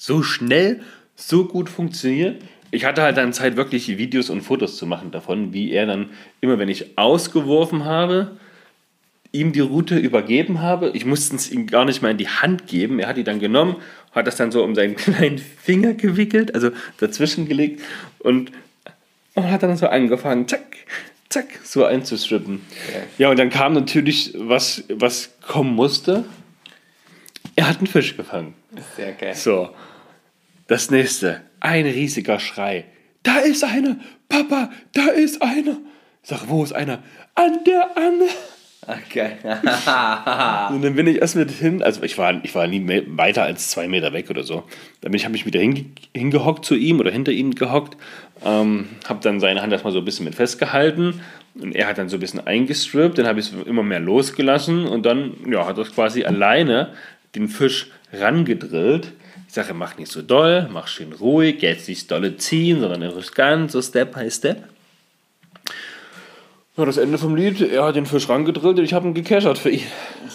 so schnell, so gut funktioniert. Ich hatte halt dann Zeit, wirklich Videos und Fotos zu machen davon, wie er dann immer, wenn ich ausgeworfen habe, ihm die Route übergeben habe. Ich musste es ihm gar nicht mal in die Hand geben. Er hat die dann genommen, hat das dann so um seinen kleinen Finger gewickelt, also dazwischen gelegt und, und hat dann so angefangen, zack, zack, so einzustrippen. Okay. Ja, und dann kam natürlich, was, was kommen musste. Er hat einen Fisch gefangen. Sehr geil. So, das nächste. Ein riesiger Schrei. Da ist einer! Papa, da ist einer! Ich sag, wo ist einer? An der Angel! Geil. Und dann bin ich erst mit hin, also ich war, ich war nie mehr, weiter als zwei Meter weg oder so. Dann bin ich, habe mich wieder hinge, hingehockt zu ihm oder hinter ihm gehockt, ähm, habe dann seine Hand erstmal so ein bisschen mit festgehalten und er hat dann so ein bisschen eingestrippt, dann habe ich es immer mehr losgelassen und dann ja, hat er quasi alleine den Fisch rangedrillt. Ich sage, mach nicht so doll, mach schön ruhig, jetzt nicht dolle ziehen, sondern ganz so Step by Step. Ja, das Ende vom Lied, er hat den Fisch rangedrillt und ich habe ihn gecashert für ihn.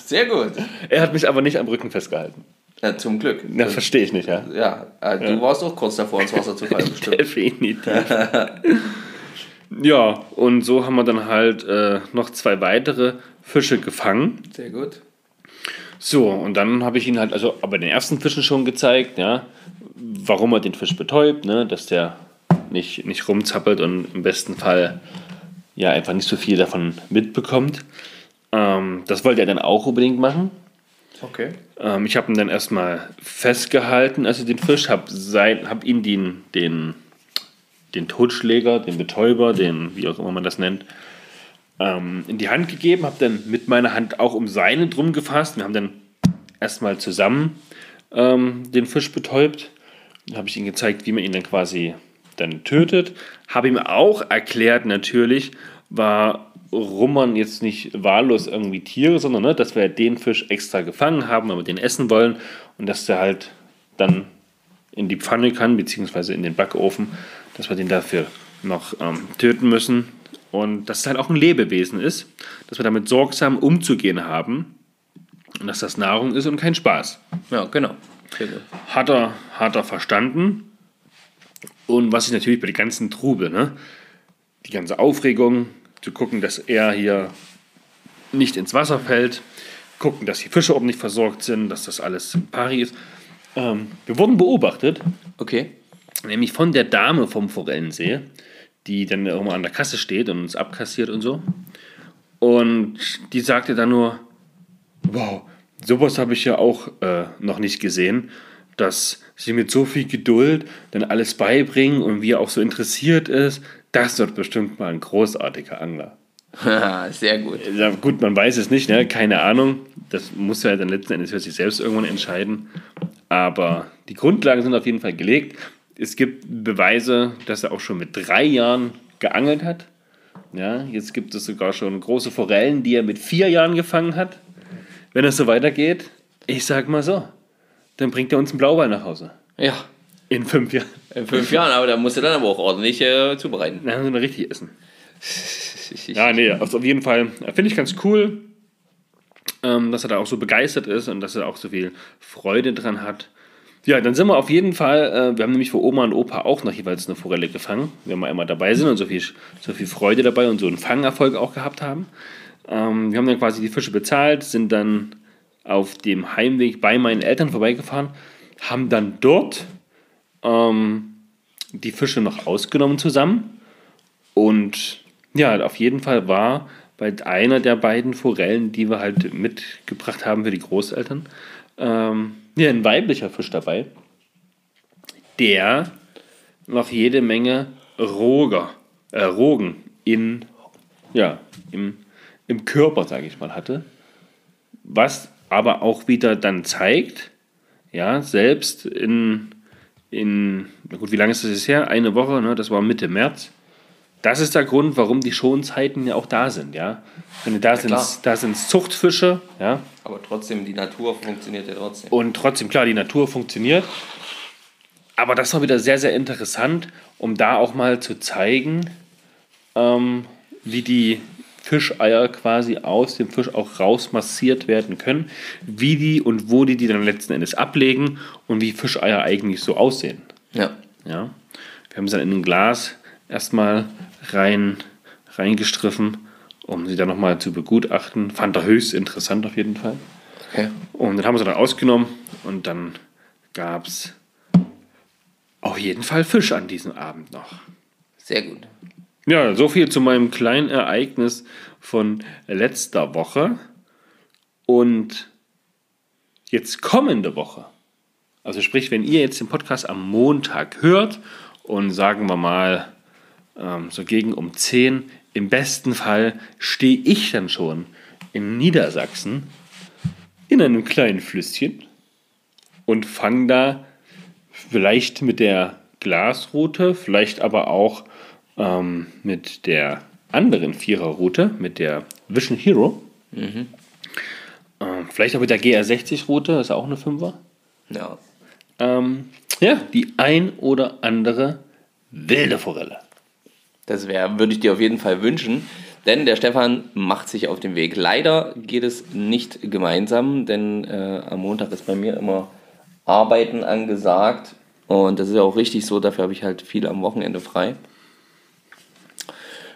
Sehr gut. Er hat mich aber nicht am Rücken festgehalten. Ja, zum Glück. Na, verstehe ich nicht, ja. Ja, äh, du warst auch kurz davor, ins Wasser zu fallen, bestimmt. Definitiv. ja, und so haben wir dann halt äh, noch zwei weitere Fische gefangen. Sehr gut. So, und dann habe ich ihn halt, also aber den ersten Fischen schon gezeigt, ja, warum er den Fisch betäubt, ne, dass der nicht, nicht rumzappelt und im besten Fall ja einfach nicht so viel davon mitbekommt. Ähm, das wollte er dann auch unbedingt machen. Okay. Ähm, ich habe ihn dann erstmal festgehalten, also den Fisch, habe hab ihm den, den, den Totschläger, den Betäuber, den, wie auch immer man das nennt, ähm, in die Hand gegeben, habe dann mit meiner Hand auch um seine drum gefasst. Wir haben dann erstmal zusammen ähm, den Fisch betäubt. Dann habe ich ihm gezeigt, wie man ihn dann quasi dann tötet. Habe ihm auch erklärt, natürlich, warum man jetzt nicht wahllos irgendwie Tiere, sondern ne, dass wir den Fisch extra gefangen haben, weil wir den essen wollen und dass der halt dann in die Pfanne kann, beziehungsweise in den Backofen, dass wir den dafür noch ähm, töten müssen. Und dass es halt auch ein Lebewesen ist, dass wir damit sorgsam umzugehen haben und dass das Nahrung ist und kein Spaß. Ja, genau. Hat er, hat er verstanden. Und was ich natürlich bei der ganzen Trube, ne? die ganze Aufregung, zu gucken, dass er hier nicht ins Wasser fällt, gucken, dass die Fische ordentlich versorgt sind, dass das alles pari ist. Ähm, wir wurden beobachtet, Okay. nämlich von der Dame vom Forellensee, die dann irgendwo an der Kasse steht und uns abkassiert und so. Und die sagte dann nur, wow, sowas habe ich ja auch äh, noch nicht gesehen, dass sie mit so viel Geduld dann alles beibringen und wie er auch so interessiert ist. Das wird bestimmt mal ein großartiger Angler. Sehr gut. Ja, gut, man weiß es nicht, ne? keine Ahnung. Das muss er dann letzten Endes für sich selbst irgendwann entscheiden. Aber die Grundlagen sind auf jeden Fall gelegt. Es gibt Beweise, dass er auch schon mit drei Jahren geangelt hat. Ja, jetzt gibt es sogar schon große Forellen, die er mit vier Jahren gefangen hat. Wenn es so weitergeht, ich sag mal so, dann bringt er uns einen Blauwal nach Hause. Ja, In fünf Jahren. in fünf Jahren, aber da musst du dann aber auch ordentlich äh, zubereiten. Dann haben wir richtig essen. Ja, nee, also auf jeden Fall äh, finde ich ganz cool, ähm, dass er da auch so begeistert ist und dass er auch so viel Freude dran hat. Ja, dann sind wir auf jeden Fall, äh, wir haben nämlich für Oma und Opa auch noch jeweils eine Forelle gefangen, wenn wir einmal dabei sind und so viel, so viel Freude dabei und so einen Fangerfolg auch gehabt haben. Ähm, wir haben dann quasi die Fische bezahlt, sind dann auf dem Heimweg bei meinen Eltern vorbeigefahren, haben dann dort ähm, die Fische noch ausgenommen zusammen und ja, auf jeden Fall war bei einer der beiden Forellen, die wir halt mitgebracht haben für die Großeltern, ähm, ja, ein weiblicher Fisch dabei, der noch jede Menge Roger, äh, Rogen in, ja, im, im Körper, sage ich mal, hatte. Was aber auch wieder dann zeigt, ja, selbst in, in na gut, wie lange ist das jetzt her? Eine Woche, ne? das war Mitte März. Das ist der Grund, warum die Schonzeiten ja auch da sind, ja. Wenn da sind klar. da sind's Zuchtfische, ja, Aber trotzdem, die Natur funktioniert ja trotzdem. und trotzdem, klar, die Natur funktioniert. Aber das war wieder sehr, sehr interessant, um da auch mal zu zeigen, ähm, wie die Fischeier quasi aus dem Fisch auch rausmassiert werden können, wie die und wo die die dann letzten Endes ablegen und wie Fischeier eigentlich so aussehen. Ja. Ja. Wir haben sie dann in ein Glas erstmal rein, reingestriffen, um sie dann nochmal zu begutachten. Fand er höchst interessant auf jeden Fall. Okay. Und dann haben wir sie dann ausgenommen und dann gab es auf jeden Fall Fisch an diesem Abend noch. Sehr gut. Ja, so viel zu meinem kleinen Ereignis von letzter Woche. Und jetzt kommende Woche, also sprich, wenn ihr jetzt den Podcast am Montag hört und sagen wir mal ähm, so gegen um 10, im besten Fall stehe ich dann schon in Niedersachsen in einem kleinen Flüsschen und fange da vielleicht mit der Glasroute, vielleicht aber auch ähm, mit der anderen Viererroute, mit der Vision Hero. Ähm, vielleicht auch mit der GR60-Route, das ist auch eine Fünfer. Ja. Ähm, ja, die ein oder andere wilde Forelle. Das wäre, würde ich dir auf jeden Fall wünschen. Denn der Stefan macht sich auf den Weg. Leider geht es nicht gemeinsam, denn äh, am Montag ist bei mir immer Arbeiten angesagt. Und das ist ja auch richtig so, dafür habe ich halt viel am Wochenende frei.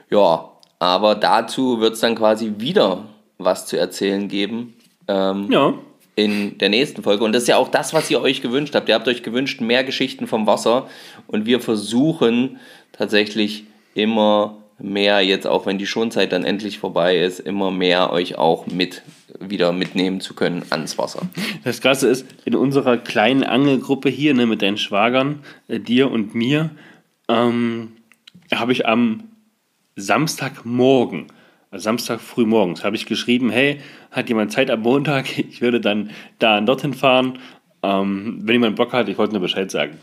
Ja, aber dazu wird es dann quasi wieder was zu erzählen geben. Ähm, Ja, in der nächsten Folge. Und das ist ja auch das, was ihr euch gewünscht habt. Ihr habt euch gewünscht, mehr Geschichten vom Wasser. Und wir versuchen tatsächlich immer mehr, jetzt auch wenn die Schonzeit dann endlich vorbei ist, immer mehr euch auch mit wieder mitnehmen zu können ans Wasser. das Krasse ist, in unserer kleinen Angelgruppe hier ne, mit deinen Schwagern, äh, dir und mir, ähm, habe ich am Samstagmorgen, also Samstag früh morgens, habe ich geschrieben, hey, hat jemand Zeit am Montag? Ich würde dann da und dorthin fahren. Ähm, wenn jemand Bock hat, ich wollte nur Bescheid sagen.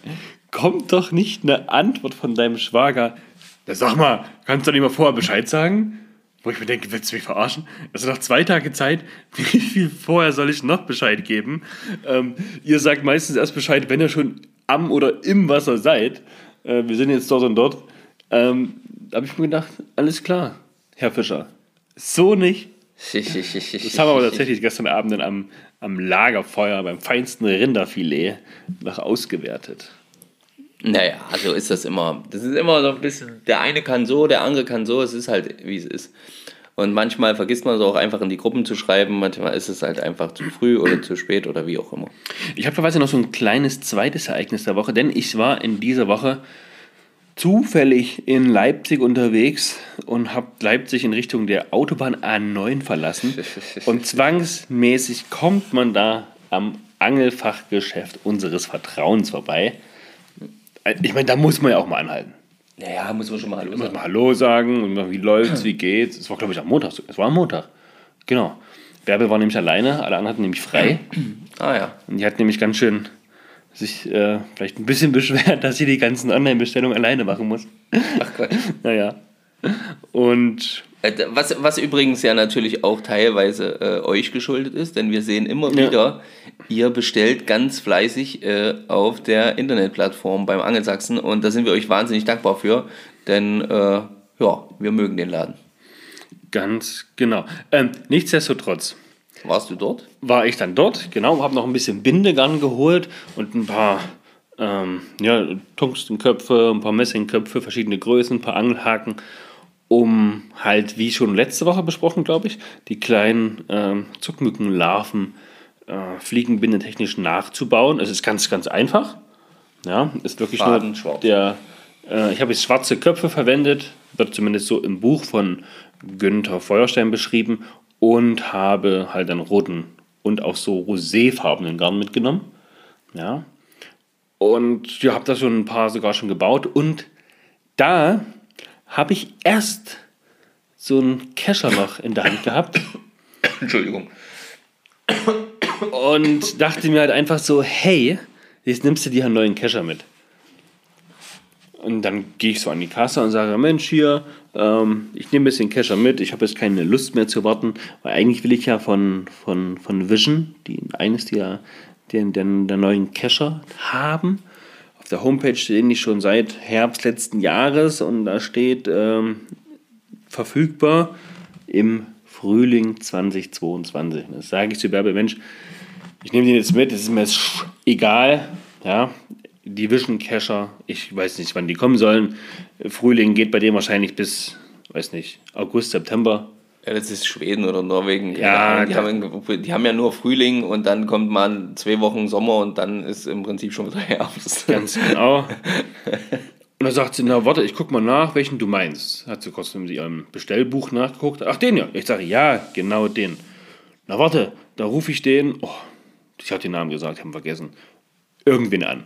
Kommt doch nicht eine Antwort von deinem Schwager. Ja, sag mal, kannst du nicht mal vorher Bescheid sagen? Wo ich mir denke, willst du mich verarschen? Also noch zwei Tage Zeit, wie viel vorher soll ich noch Bescheid geben? Ähm, ihr sagt meistens erst Bescheid, wenn ihr schon am oder im Wasser seid. Äh, wir sind jetzt dort und dort. Ähm, da habe ich mir gedacht, alles klar, Herr Fischer. So nicht. Das haben wir aber tatsächlich gestern Abend dann am, am Lagerfeuer beim feinsten Rinderfilet noch ausgewertet. Naja, also ist das immer. Das ist immer so ein bisschen, der eine kann so, der andere kann so, es ist halt, wie es ist. Und manchmal vergisst man es auch einfach in die Gruppen zu schreiben, manchmal ist es halt einfach zu früh oder zu spät oder wie auch immer. Ich habe quasi noch so ein kleines zweites Ereignis der Woche, denn ich war in dieser Woche zufällig in Leipzig unterwegs und habe Leipzig in Richtung der Autobahn A9 verlassen. Und zwangsmäßig kommt man da am Angelfachgeschäft unseres Vertrauens vorbei. Ich meine, da muss man ja auch mal anhalten. Naja, muss man schon mal Hallo Muss sagen. mal Hallo sagen wie läuft's, wie geht's. Es war, glaube ich, am Montag. Es war am Montag. Genau. Bärbel war nämlich alleine, alle anderen hatten nämlich frei. Ah ja. Und die hat nämlich ganz schön sich äh, vielleicht ein bisschen beschwert, dass sie die ganzen Online-Bestellungen alleine machen muss. Ach Gott. Naja. Und Was, was übrigens ja natürlich auch teilweise äh, euch geschuldet ist, denn wir sehen immer Ja. wieder, ihr bestellt ganz fleißig äh, auf der Internetplattform beim Angelsachsen und da sind wir euch wahnsinnig dankbar für, denn äh, ja, wir mögen den Laden. ganz genau. Ähm, nichtsdestotrotz Warst du dort? war ich dann dort, genau, habe noch ein bisschen Bindegarn geholt und ein paar ähm, ja, Tungstenköpfe, ein paar Messingköpfe, verschiedene Größen, ein paar Angelhaken, um halt, wie schon letzte Woche besprochen, glaube ich, die kleinen ähm, Zuckmückenlarven äh, fliegenbindetechnisch nachzubauen. Es ist ganz, ganz einfach. Ja, ist wirklich Faden nur schwarz. der. Äh, ich habe jetzt schwarze Köpfe verwendet, wird zumindest so im Buch von Günther Feuerstein beschrieben und habe halt einen roten und auch so roséfarbenen Garn mitgenommen. Ja. Und ja, habe da schon ein paar sogar schon gebaut und da habe ich erst so einen Kescher noch in der Hand gehabt Entschuldigung. und dachte mir halt einfach so, hey, jetzt nimmst du dir einen neuen Kescher mit. Und dann gehe ich so an die Kasse und sage, Mensch, hier, ähm, ich nehme ein bisschen Kescher mit, ich habe jetzt keine Lust mehr zu warten, weil eigentlich will ich ja von, von, von Vision, die eines der, der, der, der neuen Kescher haben. Auf der Homepage stehen die schon seit Herbst letzten Jahres und da steht ähm, verfügbar im Frühling 2022. Das sage ich zu Bärbe, Mensch, ich nehme den jetzt mit, es ist mir jetzt egal. Ja, die Vision Cacher, ich weiß nicht, wann die kommen sollen. Frühling geht bei dem wahrscheinlich bis, weiß nicht, August, September. Ja, das ist Schweden oder Norwegen. Ja, die, haben, die haben ja nur Frühling und dann kommt mal zwei Wochen Sommer und dann ist im Prinzip schon wieder Herbst. Ganz genau. Und dann sagt sie, na warte, ich guck mal nach, welchen du meinst. Hat sie kurz in ihrem Bestellbuch nachgeguckt. Ach, den ja. Ich sage, ja, genau den. Na warte, da rufe ich den, oh, ich habe den Namen gesagt, haben vergessen, irgendwen an.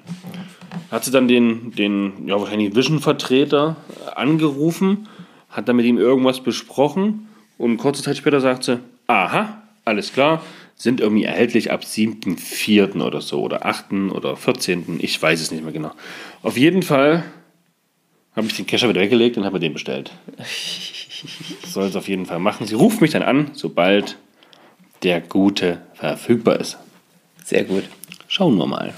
Hat sie dann den, den ja, wahrscheinlich Vision-Vertreter angerufen, hat dann mit ihm irgendwas besprochen und kurze Zeit später sagt sie, aha, alles klar, sind irgendwie erhältlich ab 7.4. oder so oder 8. oder 14. Ich weiß es nicht mehr genau. Auf jeden Fall habe ich den Kescher wieder weggelegt und habe mir den bestellt. Soll es auf jeden Fall machen. Sie ruft mich dann an, sobald der Gute verfügbar ist. Sehr gut. Schauen wir mal.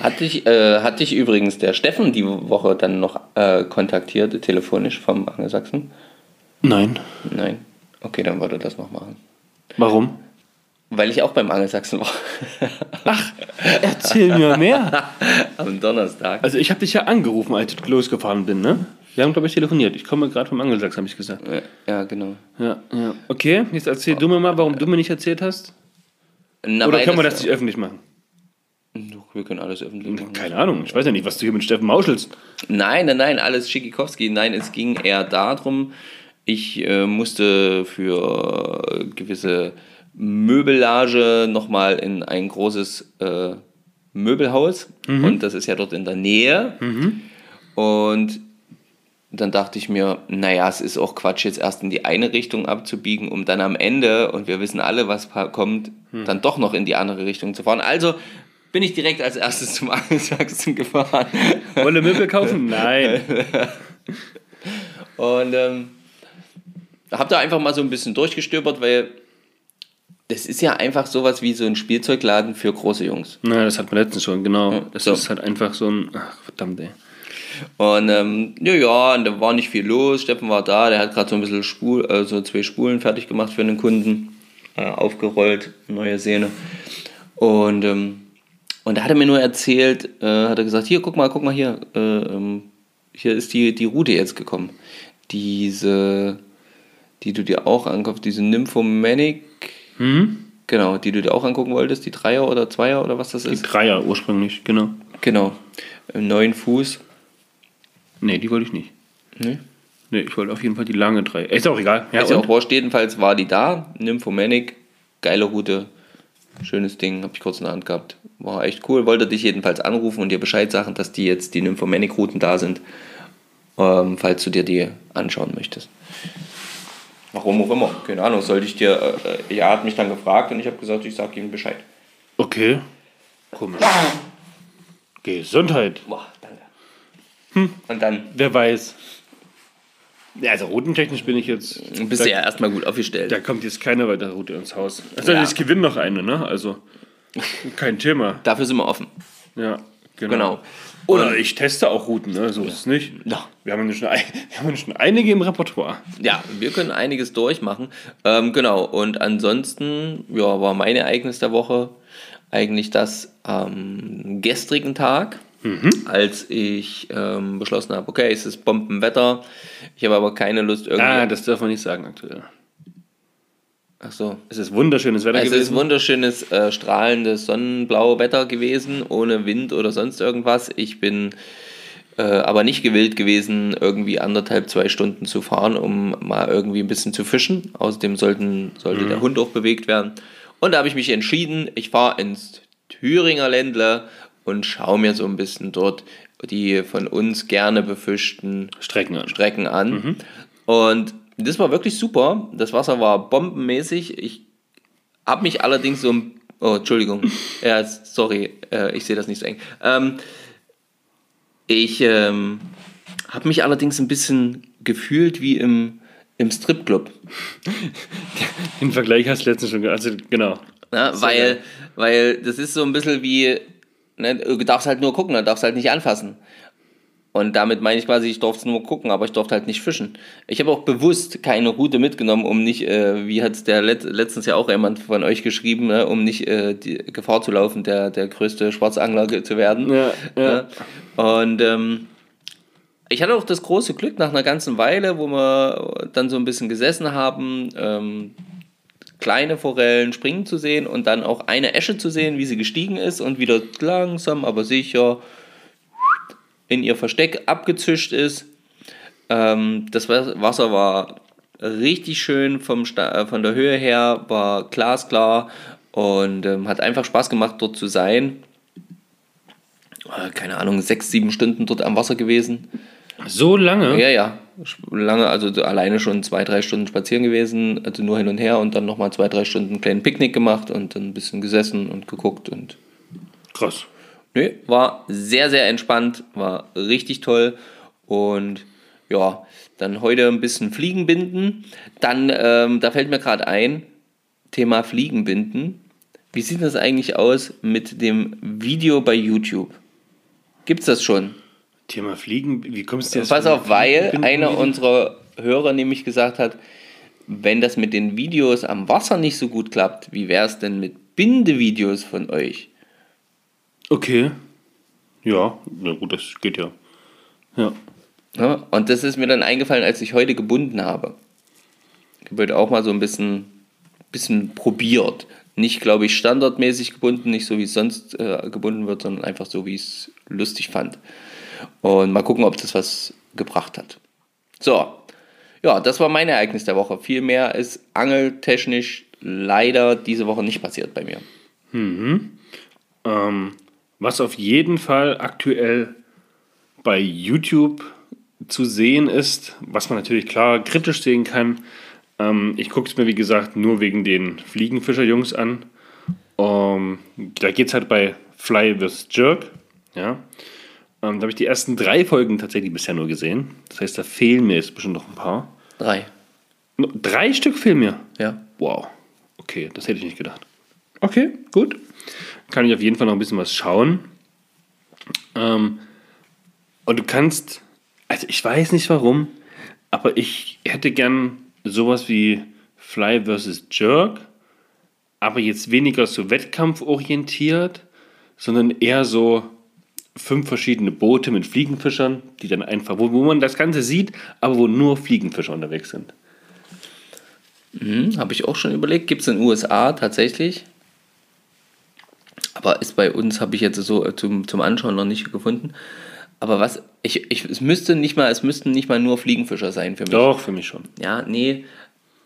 Hat dich, äh, hat dich übrigens der Steffen die Woche dann noch äh, kontaktiert, telefonisch vom Angelsachsen? Nein. Nein. Okay, dann wollte er das noch machen. Warum? Weil ich auch beim Angelsachsen war. Erzähl mir mehr. Am Donnerstag. Also ich habe dich ja angerufen, als ich losgefahren bin, ne? Wir haben, glaube ich, telefoniert. Ich komme gerade vom Angelsachs, habe ich gesagt. Ja, ja, genau. Ja, ja. Okay, jetzt erzähl du mir mal, warum du mir nicht erzählt hast. Na, Oder können wir das nicht öffentlich machen? Wir können alles öffentlich machen. Keine Ahnung. Ich weiß ja nicht, was du hier mit Steffen mauschelst. Nein, nein, nein, alles Schickikowski. Nein, es ging eher darum, ich äh, musste für gewisse Möbelage nochmal in ein großes äh, Möbelhaus. Und das ist ja dort in der Nähe. Und dann dachte ich mir, naja, es ist auch Quatsch, jetzt erst in die eine Richtung abzubiegen, um dann am Ende, und wir wissen alle, was kommt, dann doch noch in die andere Richtung zu fahren. Also bin ich direkt als erstes zum Angelsachsen gefahren. Wolle Möbel kaufen? Nein. Und ähm, habe da einfach mal so ein bisschen durchgestöbert, weil das ist ja einfach sowas wie so ein Spielzeugladen für große Jungs. Na, das hatten wir letztens schon, genau. Das so. ist halt einfach so ein. Ach, verdammt, ey. Und ähm, ja, ja, und da war nicht viel los. Steffen war da, der hat gerade so ein bisschen Spul, äh, so zwei Spulen fertig gemacht für einen Kunden, äh, aufgerollt, neue Sehne. Und, ähm, und da hat er mir nur erzählt, äh, hat er gesagt, hier, guck mal, guck mal hier, äh, ähm, hier ist die, die Route jetzt gekommen. Diese, die du dir auch ankaufst, diese Nymphomanic, Hm? genau, die du dir auch angucken wolltest, die Dreier oder Zweier oder was das Die ist. Dreier ursprünglich, genau. Genau, im neuen Fuß. Nee, die wollte ich nicht. Nee. Nee, ich wollte auf jeden Fall die lange Dreier. Ist auch egal. Ja, ist ja auch wurscht, jedenfalls war die da. Nymphomanic, geile Route, schönes Ding, hab ich kurz in der Hand gehabt. War echt cool. Wollte dich jedenfalls anrufen und dir Bescheid sagen, dass die jetzt die Nymphomanic-Routen da sind, ähm, falls du dir die anschauen möchtest. Warum auch immer, keine Ahnung, sollte ich dir, äh, er hat mich dann gefragt und ich habe gesagt, ich sage ihm Bescheid. Okay. Komisch. Gesundheit. Boah, danke. Und dann Wer weiß. Ja, also routentechnisch bin ich jetzt. bist du ja erstmal gut aufgestellt. da kommt jetzt keine weitere Route ins Haus. Also Ja. ich gewinne noch eine, ne? Also kein Thema. Dafür sind wir offen. Ja, genau. Genau. Oder ich teste auch Routen, ne? So ist es nicht. Ja. Wir haben ja schon, ein, wir haben ja schon einige im Repertoire. Ja, wir können einiges durchmachen. Ähm, genau, und ansonsten ja, war mein Ereignis der Woche eigentlich das am gestrigen Tag, als ich ähm, beschlossen habe, okay, es ist Bombenwetter, ich habe aber keine Lust irgendwie... Ah, das darf man nicht sagen aktuell. Ach so. Es ist wunderschönes Wetter Es ist gewesen. wunderschönes, äh, strahlendes, sonnenblaue Wetter gewesen, ohne Wind oder sonst irgendwas. Ich bin äh, aber nicht gewillt gewesen, irgendwie anderthalb, zwei Stunden zu fahren, um mal irgendwie ein bisschen zu fischen. Außerdem sollten, sollte der Hund auch bewegt werden. Und da habe ich mich entschieden, ich fahre ins Thüringer Ländle und schaue mir so ein bisschen dort die von uns gerne befischten Strecken an. Strecken an. Und das war wirklich super. Das Wasser war bombenmäßig. Ich habe mich allerdings so. ein- Oh, Entschuldigung. ja, sorry, äh, ich sehe das nicht so eng. Ähm, ich ähm, habe mich allerdings ein bisschen gefühlt wie im, im Stripclub. Den Vergleich hast du letztens schon Also genau. Ne? Weil, weil das ist so ein bisschen wie, ne, du darfst halt nur gucken, du darfst halt nicht anfassen. Und damit meine ich quasi, ich durfte nur gucken, aber ich durfte halt nicht fischen. Ich habe auch bewusst keine Route mitgenommen, um nicht, äh, wie hat es der Let letztens ja auch jemand von euch geschrieben, ne, um nicht äh, die Gefahr zu laufen, der, der größte Schwarzangler zu werden. Ja, ja. Ne? Und ähm, ich hatte auch das große Glück, nach einer ganzen Weile, wo wir dann so ein bisschen gesessen haben, ähm, kleine Forellen springen zu sehen und dann auch eine Esche zu sehen, wie sie gestiegen ist und wieder langsam, aber sicher in ihr Versteck abgezischt ist. Ähm, das Wa- Wasser war richtig schön vom Sta äh, von der Höhe her, war glasklar und ähm, hat einfach Spaß gemacht, dort zu sein. Äh, Keine Ahnung, sechs, sieben Stunden dort am Wasser gewesen. So lange? Ja, ja. Lange, also so alleine schon zwei, drei Stunden spazieren gewesen, also nur hin und her und dann nochmal zwei, drei Stunden einen kleinen Picknick gemacht und dann ein bisschen gesessen und geguckt und Krass. Nö, war sehr, sehr entspannt, war richtig toll. Und ja, dann heute ein bisschen Fliegenbinden. Dann, ähm, da fällt mir gerade ein, Thema Fliegenbinden. Wie sieht das eigentlich aus mit dem Video bei YouTube? Gibt's das schon? Thema Fliegen, wie kommst du jetzt? Pass auf, weil einer unserer Hörer nämlich gesagt hat, wenn das mit den Videos am Wasser nicht so gut klappt, wie wäre es denn mit Bindevideos von euch? Okay. Ja, na gut, das geht ja. Ja. Ja, und das ist mir dann eingefallen, als ich heute gebunden habe. Ich habe heute auch mal so ein bisschen, bisschen probiert. Nicht, glaube ich, standardmäßig gebunden, nicht so wie es sonst äh, gebunden wird, sondern einfach so, wie ich es lustig fand. Und mal gucken, ob das was gebracht hat. So, ja, das war mein Ereignis der Woche. Viel mehr ist angeltechnisch leider diese Woche nicht passiert bei mir. Ähm, was auf jeden Fall aktuell bei YouTube zu sehen ist, was man natürlich klar kritisch sehen kann. Ähm, ich gucke es mir, wie gesagt, nur wegen den Fliegenfischer-Jungs an. Ähm, da geht es halt bei Fly vs. Jerk. Ja. Ähm, da habe ich die ersten drei Folgen tatsächlich bisher nur gesehen. Das heißt, da fehlen mir jetzt bestimmt noch ein paar. Drei. Nur Drei Stück fehlen mir. Ja. Wow. Okay, das hätte ich nicht gedacht. Okay, gut. Kann ich auf jeden Fall noch ein bisschen was schauen. Ähm, und du kannst, also ich weiß nicht warum, aber ich hätte gern sowas wie Fly vs. Jerk, aber jetzt weniger so wettkampforientiert, sondern eher so fünf verschiedene Boote mit Fliegenfischern, die dann einfach, wo, wo man das Ganze sieht, aber wo nur Fliegenfischer unterwegs sind. Hm, Habe ich auch schon überlegt. Gibt es in den USA tatsächlich. Aber ist bei uns, habe ich jetzt so äh, zum, zum Anschauen noch nicht gefunden. Aber was, ich, ich, es müsste nicht mal, es müssten nicht mal nur Fliegenfischer sein für mich. Doch, für mich schon. Ja, nee.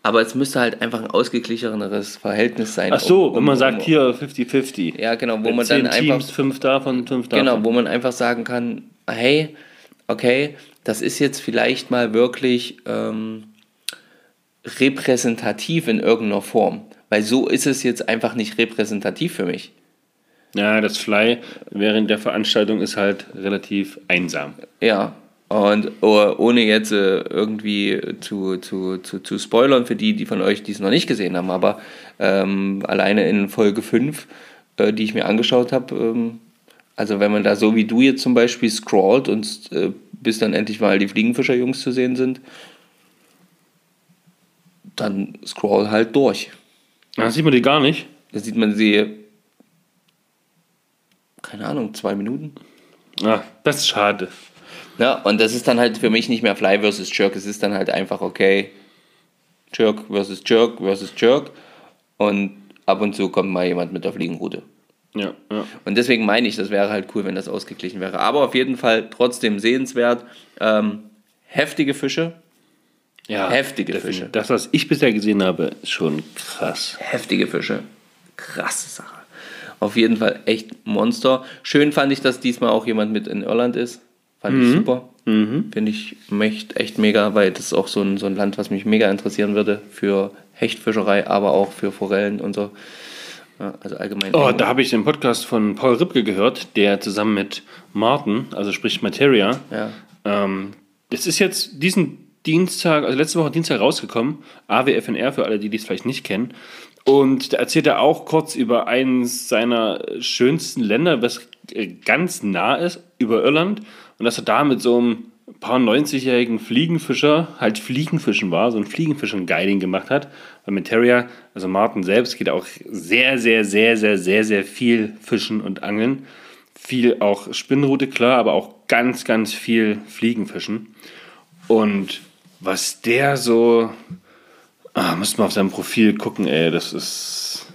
Aber es müsste halt einfach ein ausgeglicheneres Verhältnis sein. Ach so, um- wenn man sagt um- hier 50-50. Ja, genau, wo man dann einfach. Teams, fünf davon, fünf davon. Genau, wo man einfach sagen kann, hey, okay, das ist jetzt vielleicht mal wirklich ähm, repräsentativ in irgendeiner Form. Weil so ist es jetzt einfach nicht repräsentativ für mich. Ja, das Fly während der Veranstaltung ist halt relativ einsam. Ja, und oh, ohne jetzt äh, irgendwie zu, zu, zu, zu spoilern für die, die von euch, die es noch nicht gesehen haben, aber ähm, alleine in Folge 5, äh, die ich mir angeschaut habe, ähm, also wenn man da so wie du jetzt zum Beispiel scrollt und äh, bis dann endlich mal die Fliegenfischer-Jungs zu sehen sind, dann scroll halt durch. Da sieht man die gar nicht. Da sieht man sie, keine Ahnung, zwei Minuten. Ah, das ist schade. Ja, und das ist dann halt für mich nicht mehr Fly versus Jerk. Es ist dann halt einfach, okay, Jerk versus Jerk versus Jerk. Und ab und zu kommt mal jemand mit der Fliegenroute. Ja, ja. Und deswegen meine ich, das wäre halt cool, wenn das ausgeglichen wäre. Aber auf jeden Fall trotzdem sehenswert. Ähm, heftige Fische. ja Heftige. Fische. Das, was ich bisher gesehen habe, ist schon krass. Heftige Fische. Krasse Sache. Auf jeden Fall echt Monster. Schön fand ich, dass diesmal auch jemand mit in Irland ist. Fand ich super. Finde ich echt, echt mega, weil das ist auch so ein, so ein Land, was mich mega interessieren würde für Hechtfischerei, aber auch für Forellen und so. Ja, also allgemein. Oh, da habe ich den Podcast von Paul Ripke gehört, der zusammen mit Martin, also sprich Materia, Ja. ähm, das ist jetzt diesen Dienstag, also letzte Woche Dienstag rausgekommen, AWFNR für alle, die dies vielleicht nicht kennen. Und da erzählt er auch kurz über eines seiner schönsten Länder, was äh, ganz nah ist, über Irland. Und dass er da mit so einem paar 90-jährigen Fliegenfischer halt Fliegenfischen war, so ein Fliegenfischen-Guiding gemacht hat. Weil mit Terrier, also Martin selbst, geht auch sehr, sehr, sehr, sehr, sehr, sehr viel fischen und angeln. Viel auch Spinnrute, klar, aber auch ganz, ganz viel Fliegenfischen. Und was der so. Ah, müsst mal auf seinem Profil gucken, ey, das ist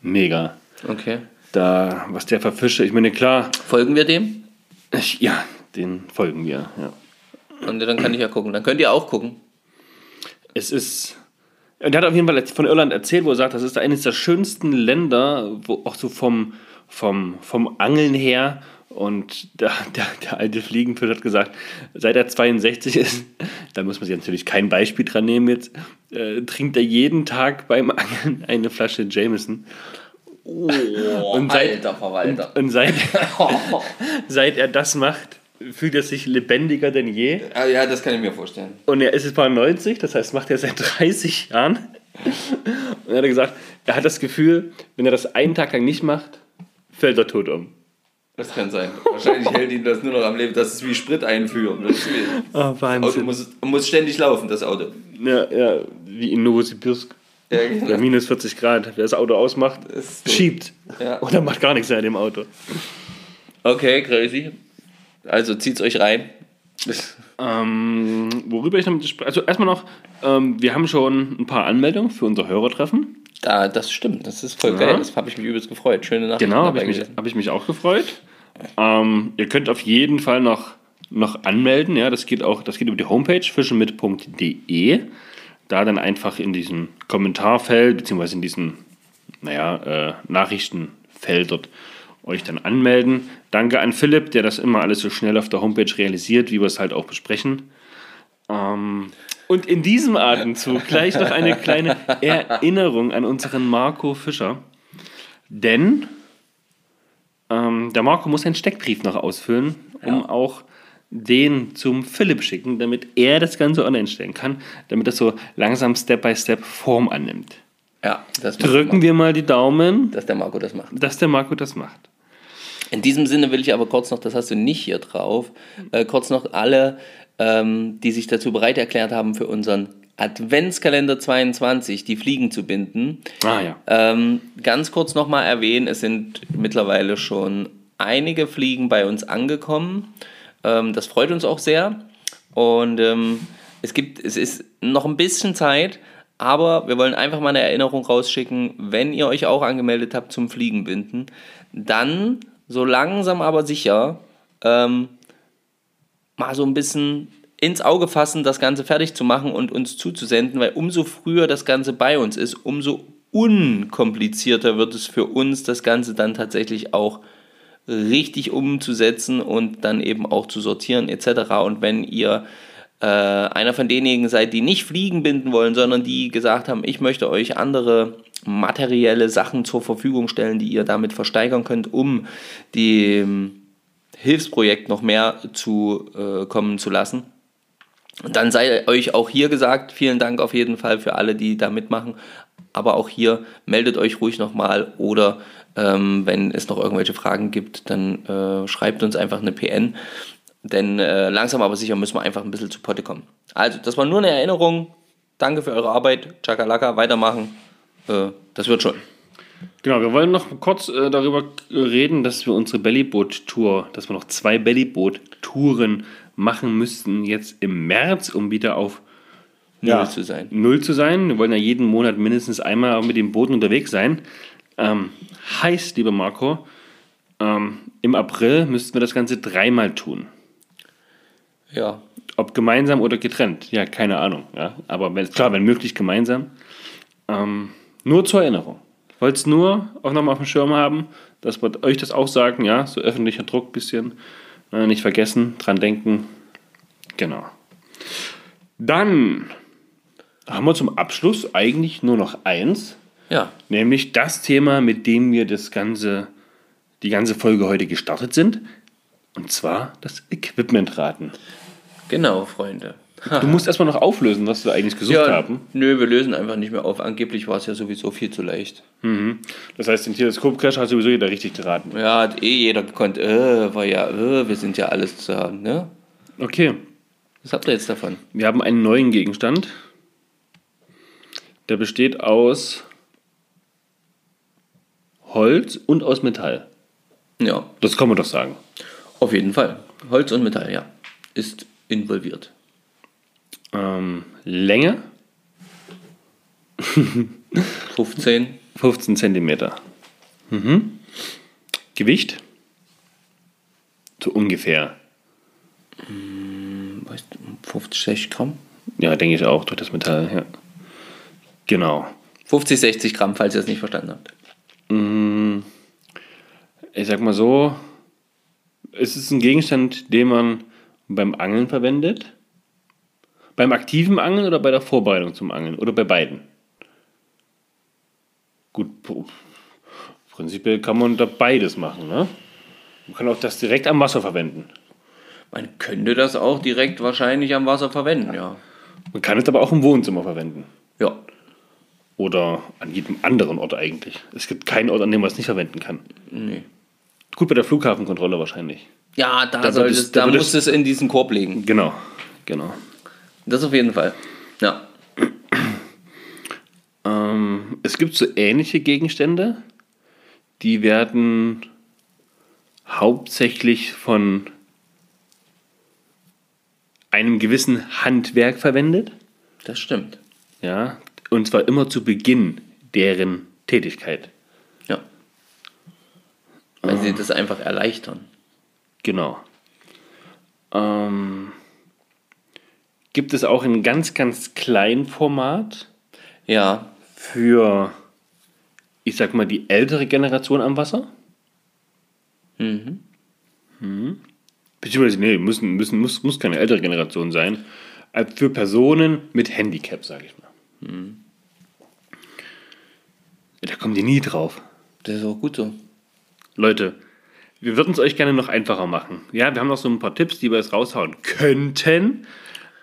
mega. Okay. Da, was der verfischt. Ich meine, klar, Folgen wir dem? ich, ja, den folgen wir, ja. Und dann kann ich ja gucken. Dann könnt ihr auch gucken. Es ist. Und er hat auf jeden Fall von Irland erzählt, wo er sagt, das ist eines der schönsten Länder, wo auch so vom, vom, vom Angeln her. Und der, der, der alte Fliegenfisch hat gesagt, seit er 62 ist, da muss man sich natürlich kein Beispiel dran nehmen jetzt, äh, trinkt er jeden Tag beim Angeln eine Flasche Jameson. Oh, Und seit- alter Verwalter. Und seit, seit er das macht, fühlt er sich lebendiger denn je. Ja, das kann ich mir vorstellen. Und er ist jetzt paar 90, das heißt, macht er seit 30 Jahren. Und er hat gesagt, er hat das Gefühl, wenn er das einen Tag lang nicht macht, fällt er tot um. Das kann sein. Wahrscheinlich hält ihn das nur noch am Leben. Das ist wie Sprit einführen. Das ist wie, Oh, Auto muss, muss ständig laufen, das Auto. Ja, ja, wie in Novosibirsk. Ja, Bei genau. minus 40 Grad. Wer das Auto ausmacht, so. schiebt. Ja. Oder macht gar nichts mehr in dem Auto. Okay, crazy. Also zieht's euch rein. Ähm, worüber ich damit spreche. Also erstmal noch, ähm, wir haben schon ein paar Anmeldungen für unser Hörertreffen. Da, das stimmt, das ist voll Ja. geil. Das habe ich mich übelst gefreut. Schöne Nachricht. Genau, habe ich, mich- hab ich mich auch gefreut. Ähm, ihr könnt auf jeden Fall noch, noch anmelden. Ja, das geht auch, das geht über die Homepage fischenmit.de. Da dann einfach in diesem Kommentarfeld, beziehungsweise in diesem, naja, äh, Nachrichtenfeld dort euch dann anmelden. Danke an Philipp, der das immer alles so schnell auf der Homepage realisiert, wie wir es halt auch besprechen. Ähm, und in diesem Atemzug gleich noch eine kleine Erinnerung an unseren Marco Fischer. Denn ähm, der Marco muss einen Steckbrief noch ausfüllen, um auch den zum Philipp schicken, damit er das Ganze online stellen kann, damit das so langsam Step by Step Form annimmt. Ja, das Drücken wir mal die Daumen, dass der Marco das macht. dass der Marco das macht. In diesem Sinne will ich aber kurz noch, das hast du nicht hier drauf, äh, kurz noch alle, ähm, die sich dazu bereit erklärt haben, für unseren Adventskalender 22 die Fliegen zu binden, Ah ja. ähm, ganz kurz nochmal erwähnen, es sind mittlerweile schon einige Fliegen bei uns angekommen. Ähm, das freut uns auch sehr. Und ähm, es gibt, es ist noch ein bisschen Zeit, aber wir wollen einfach mal eine Erinnerung rausschicken, wenn ihr euch auch angemeldet habt zum Fliegenbinden, dann so langsam aber sicher ähm, mal so ein bisschen ins Auge fassen, das Ganze fertig zu machen und uns zuzusenden, weil umso früher das Ganze bei uns ist, umso unkomplizierter wird es für uns, das Ganze dann tatsächlich auch richtig umzusetzen und dann eben auch zu sortieren etc. Und wenn ihr äh, einer von denjenigen seid, die nicht Fliegen binden wollen, sondern die gesagt haben, ich möchte euch andere materielle Sachen zur Verfügung stellen, die ihr damit versteigern könnt, um dem Hilfsprojekt noch mehr zu äh, kommen zu lassen. Und dann sei euch auch hier gesagt, vielen Dank auf jeden Fall für alle, die da mitmachen. Aber auch hier meldet euch ruhig nochmal oder ähm, wenn es noch irgendwelche Fragen gibt, dann äh, schreibt uns einfach eine PN. Denn äh, langsam aber sicher müssen wir einfach ein bisschen zu Potte kommen. Also, das war nur eine Erinnerung. Danke für eure Arbeit. Chakalaka, weitermachen. Äh, das wird schon. Genau, wir wollen noch kurz äh, darüber reden, dass wir unsere Bellyboot-Tour, dass wir noch zwei Bellyboot-Touren machen müssten jetzt im März, um wieder auf Null zu sein. Null zu sein. Wir wollen ja jeden Monat mindestens einmal mit dem Booten unterwegs sein. Ähm, heißt, lieber Marco, ähm, im April müssten wir das Ganze dreimal tun. Ja. Ob gemeinsam oder getrennt, ja, keine Ahnung. Ja? Aber wenn, klar, wenn möglich gemeinsam. Ähm, nur zur Erinnerung. Wollte es nur auch nochmal auf dem Schirm haben, dass wir euch das auch sagen, ja, so öffentlicher Druck ein bisschen. Äh, nicht vergessen, dran denken. Genau. Dann haben wir zum Abschluss eigentlich nur noch eins, Ja. nämlich das Thema, mit dem wir das ganze, die ganze Folge heute gestartet sind. Und zwar das Equipment-Raten. Genau, Freunde. Du musst erstmal noch auflösen, was wir eigentlich gesucht Ja, haben. nö, wir lösen einfach nicht mehr auf. Angeblich war es ja sowieso viel zu leicht. Das heißt, den Teleskop-Crash hat sowieso jeder richtig geraten. Ja, hat eh jeder gekonnt. Äh, war ja, äh, wir sind ja alles zu haben, ne? Okay, Was habt ihr jetzt davon? wir haben einen neuen Gegenstand. Der besteht aus Holz und aus Metall. Ja, Das kann man doch sagen. auf jeden Fall. Holz und Metall, ja. Ist involviert. Ähm, Länge 15. 15 cm. Mhm. Gewicht so ungefähr. Weißt du, 50, 60 Gramm? Ja, denke ich auch, durch das Metall. Ja. Genau. 50, 60 Gramm, falls ihr es nicht verstanden habt. Ich sag mal so, es ist ein Gegenstand, den man beim Angeln verwendet. Beim aktiven Angeln oder bei der Vorbereitung zum Angeln? Oder bei beiden? Gut, prinzipiell kann man da beides machen. Ne? Man kann auch das direkt am Wasser verwenden. Man könnte das auch direkt wahrscheinlich am Wasser verwenden, ja. Man kann es aber auch im Wohnzimmer verwenden. Ja, Oder an jedem anderen Ort eigentlich. Es gibt keinen Ort, an dem man es nicht verwenden kann. nee. Gut, bei der Flughafenkontrolle wahrscheinlich. Ja, da, Da soll wird es, da da muss es in diesen Korb legen. Genau, genau. Das auf jeden Fall. Ja. Ähm, es gibt so ähnliche Gegenstände, die werden hauptsächlich von einem gewissen Handwerk verwendet. Das stimmt. Ja, und zwar immer zu Beginn deren Tätigkeit. Ja. Weil sie das einfach erleichtern. Genau. Ähm, gibt es auch in ganz, ganz kleinem Format Ja. für, ich sag mal, die ältere Generation am Wasser? Mhm. Mhm. Beziehungsweise, nee, müssen, müssen, muss, muss keine ältere Generation sein. Äh, Für Personen mit Handicap, sage ich mal. Mhm. Da kommen die nie drauf. Das ist auch gut so. Leute, wir würden es euch gerne noch einfacher machen. Ja, wir haben noch so ein paar Tipps, die wir jetzt raushauen könnten.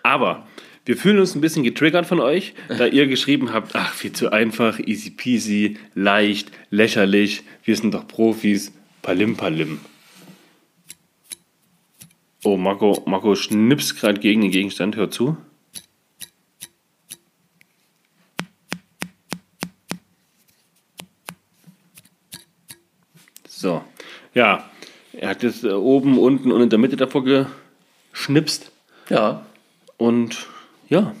Aber wir fühlen uns ein bisschen getriggert von euch, da ihr geschrieben habt, ach, viel zu einfach, easy peasy, leicht, lächerlich, wir sind doch Profis, palim palim. Oh, Marco, Marco schnippst gerade gegen den Gegenstand, hör zu. So, ja, er hat jetzt äh, oben, unten und in der Mitte davor geschnipst. Ja. Und ja,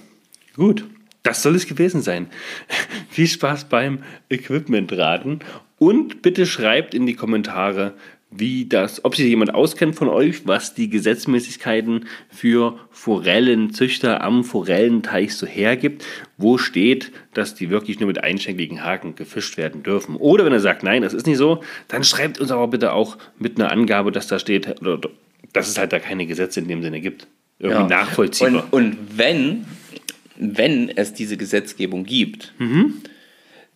gut. Das soll es gewesen sein. Viel Spaß beim Equipment-Raten. Und bitte schreibt in die Kommentare, wie das, ob sich jemand auskennt von euch, was die Gesetzmäßigkeiten für Forellenzüchter am Forellenteich so hergibt. Wo steht, dass die wirklich nur mit einschenkligen Haken gefischt werden dürfen. Oder wenn er sagt, nein, das ist nicht so, dann schreibt uns aber bitte auch mit einer Angabe, dass da steht, dass es halt da keine Gesetze in dem Sinne gibt. Irgendwie Ja. nachvollziehbar. Und, und wenn, wenn es diese Gesetzgebung gibt,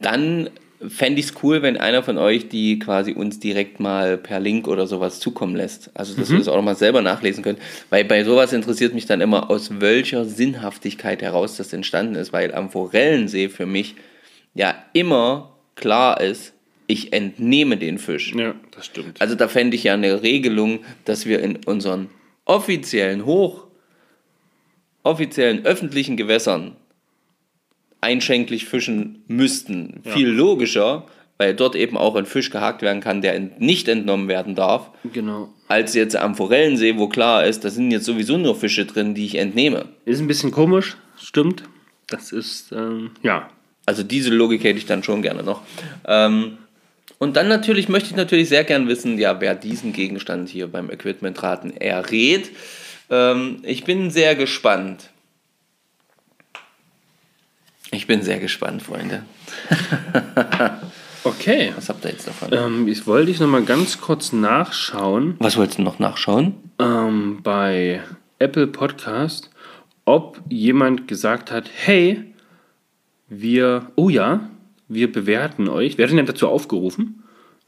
dann fände ich es cool, wenn einer von euch die quasi uns direkt mal per Link oder sowas zukommen lässt. Also, dass wir das auch nochmal selber nachlesen können. Weil bei sowas interessiert mich dann immer, aus welcher Sinnhaftigkeit heraus das entstanden ist. Weil am Forellensee für mich ja immer klar ist, ich entnehme den Fisch. ja, das stimmt. Also da fände ich ja eine Regelung, dass wir in unseren offiziellen, hoch offiziellen öffentlichen Gewässern einschenklich fischen müssten. Viel logischer, weil dort eben auch ein Fisch gehakt werden kann, der nicht entnommen werden darf, Genau. als jetzt am Forellensee, wo klar ist, da sind jetzt sowieso nur Fische drin, die ich entnehme. Ist ein bisschen komisch, stimmt. Das ist, ähm, ja. Also diese Logik hätte ich dann schon gerne noch. Ähm, und dann natürlich möchte ich natürlich sehr gern wissen, ja, wer diesen Gegenstand hier beim Equipmentraten errät. Ähm, ich bin sehr gespannt. Ich bin sehr gespannt, Freunde. Okay. Was habt ihr jetzt davon? Ähm, ich wollte ich noch mal ganz kurz nachschauen Was wolltest du noch nachschauen? ähm, bei Apple Podcast, ob jemand gesagt hat, hey, wir, oh ja, wir bewerten euch. Wer hat denn dazu aufgerufen?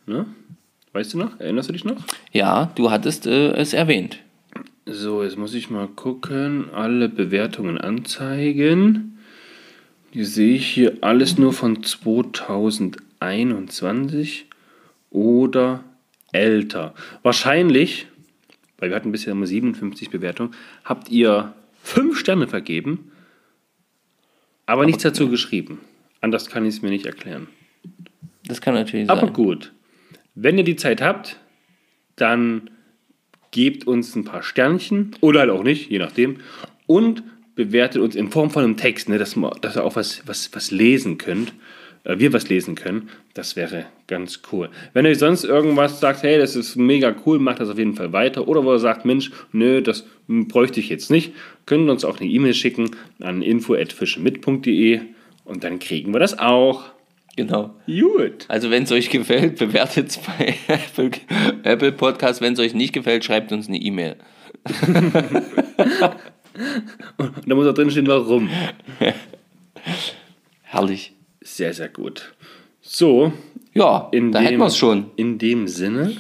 Ne? Weißt du noch? Erinnerst du dich noch? Ja, du hattest äh, es erwähnt. So, jetzt muss ich mal gucken. Alle Bewertungen anzeigen. Die sehe ich hier alles nur von 2021 oder älter. Wahrscheinlich, weil wir hatten bisher nur 57 Bewertungen, habt ihr 5 Sterne vergeben, aber nichts dazu geschrieben. Anders kann ich es mir nicht erklären. Das kann natürlich Aber sein. gut, wenn ihr die Zeit habt, dann gebt uns ein paar Sternchen oder halt auch nicht, je nachdem. Und bewertet uns in Form von einem Text, ne, dass, dass ihr auch was, was, was lesen könnt. Äh, wir was lesen können. Das wäre ganz cool. Wenn ihr sonst irgendwas sagt, hey, das ist mega cool, macht das auf jeden Fall weiter. Oder wo ihr sagt, Mensch, nö, das hm, bräuchte ich jetzt nicht, könnt ihr uns auch eine E-Mail schicken an info.fischemit.de und dann kriegen wir das auch. Genau. Gut. Also wenn es euch gefällt, bewertet es bei Apple, Apple Podcast. Wenn es euch nicht gefällt, schreibt uns eine E-Mail. Und da muss auch drin stehen, warum. Herrlich. Sehr, sehr gut. So, Ja, in, da dem, hätten wir es schon. in dem Sinne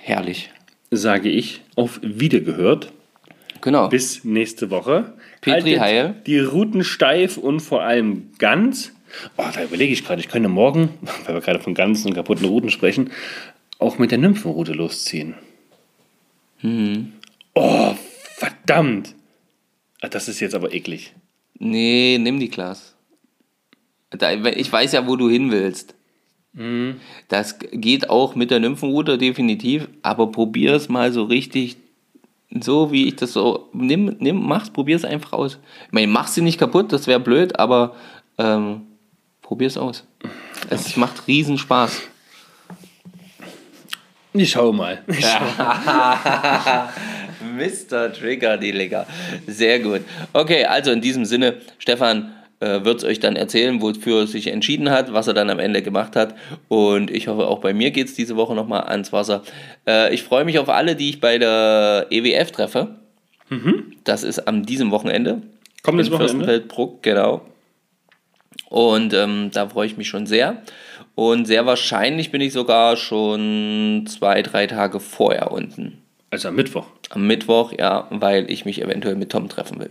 Herrlich. sage ich auf Wiedergehört. Genau. Bis nächste Woche. Petri Haltet Heil. Die Routen steif und vor allem ganz. Oh, da überlege ich gerade, ich könnte morgen, weil wir gerade von ganzen und kaputten Routen sprechen, auch mit der Nymphenroute losziehen. Mhm. Oh, verdammt. Ah, Das ist jetzt aber eklig. Nee, nimm die Glas. Ich weiß ja, wo du hin willst. Mhm. Das geht auch mit der Nymphenroute definitiv, aber probier es mal so richtig, so wie ich das so. Nimm, nimm, mach's, probier es einfach aus. Ich meine, mach sie nicht kaputt, das wäre blöd, aber ähm, probier es aus. Es macht riesen Spaß. Ich schau mal. Mr. Trigger, die Lecker. Sehr gut. Okay, also in diesem Sinne, Stefan äh, wird es euch dann erzählen, wofür er sich entschieden hat, was er dann am Ende gemacht hat. Und ich hoffe, auch bei mir geht es diese Woche nochmal ans Wasser. Äh, ich freue mich auf alle, die ich bei der EWF treffe. Das ist am diesem Wochenende. Kommendes in Wochenende? Fürstenfeldbruck, genau. Und ähm, da freue ich mich schon sehr. Und sehr wahrscheinlich bin ich sogar schon zwei, drei Tage vorher unten. Also am Mittwoch. Am Mittwoch, ja, weil ich mich eventuell mit Tom treffen will.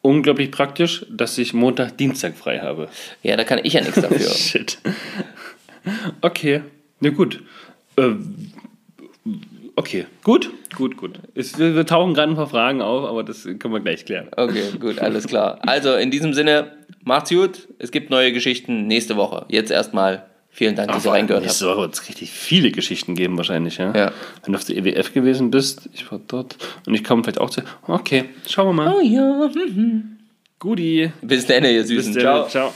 Unglaublich praktisch, dass ich Montag, Dienstag frei habe. Ja, da kann ich ja nichts dafür. Shit. Okay, na gut. Ähm, okay, gut, gut, gut. Es, wir, wir tauchen gerade ein paar Fragen auf, aber das können wir gleich klären. Okay, gut, alles klar. Also in diesem Sinne, macht's gut. Es gibt neue Geschichten nächste Woche. Jetzt erstmal vielen Dank, dass ihr reingehört habt. Woche wird es richtig viele Geschichten geben wahrscheinlich, ja? Ja. Wenn du auf der EWF gewesen bist, ich war dort und ich komme vielleicht auch zu... Okay, schauen wir mal. Oh ja. Guti. Bis dann, ihr Bis Süßen. dann. Ciao. Ciao.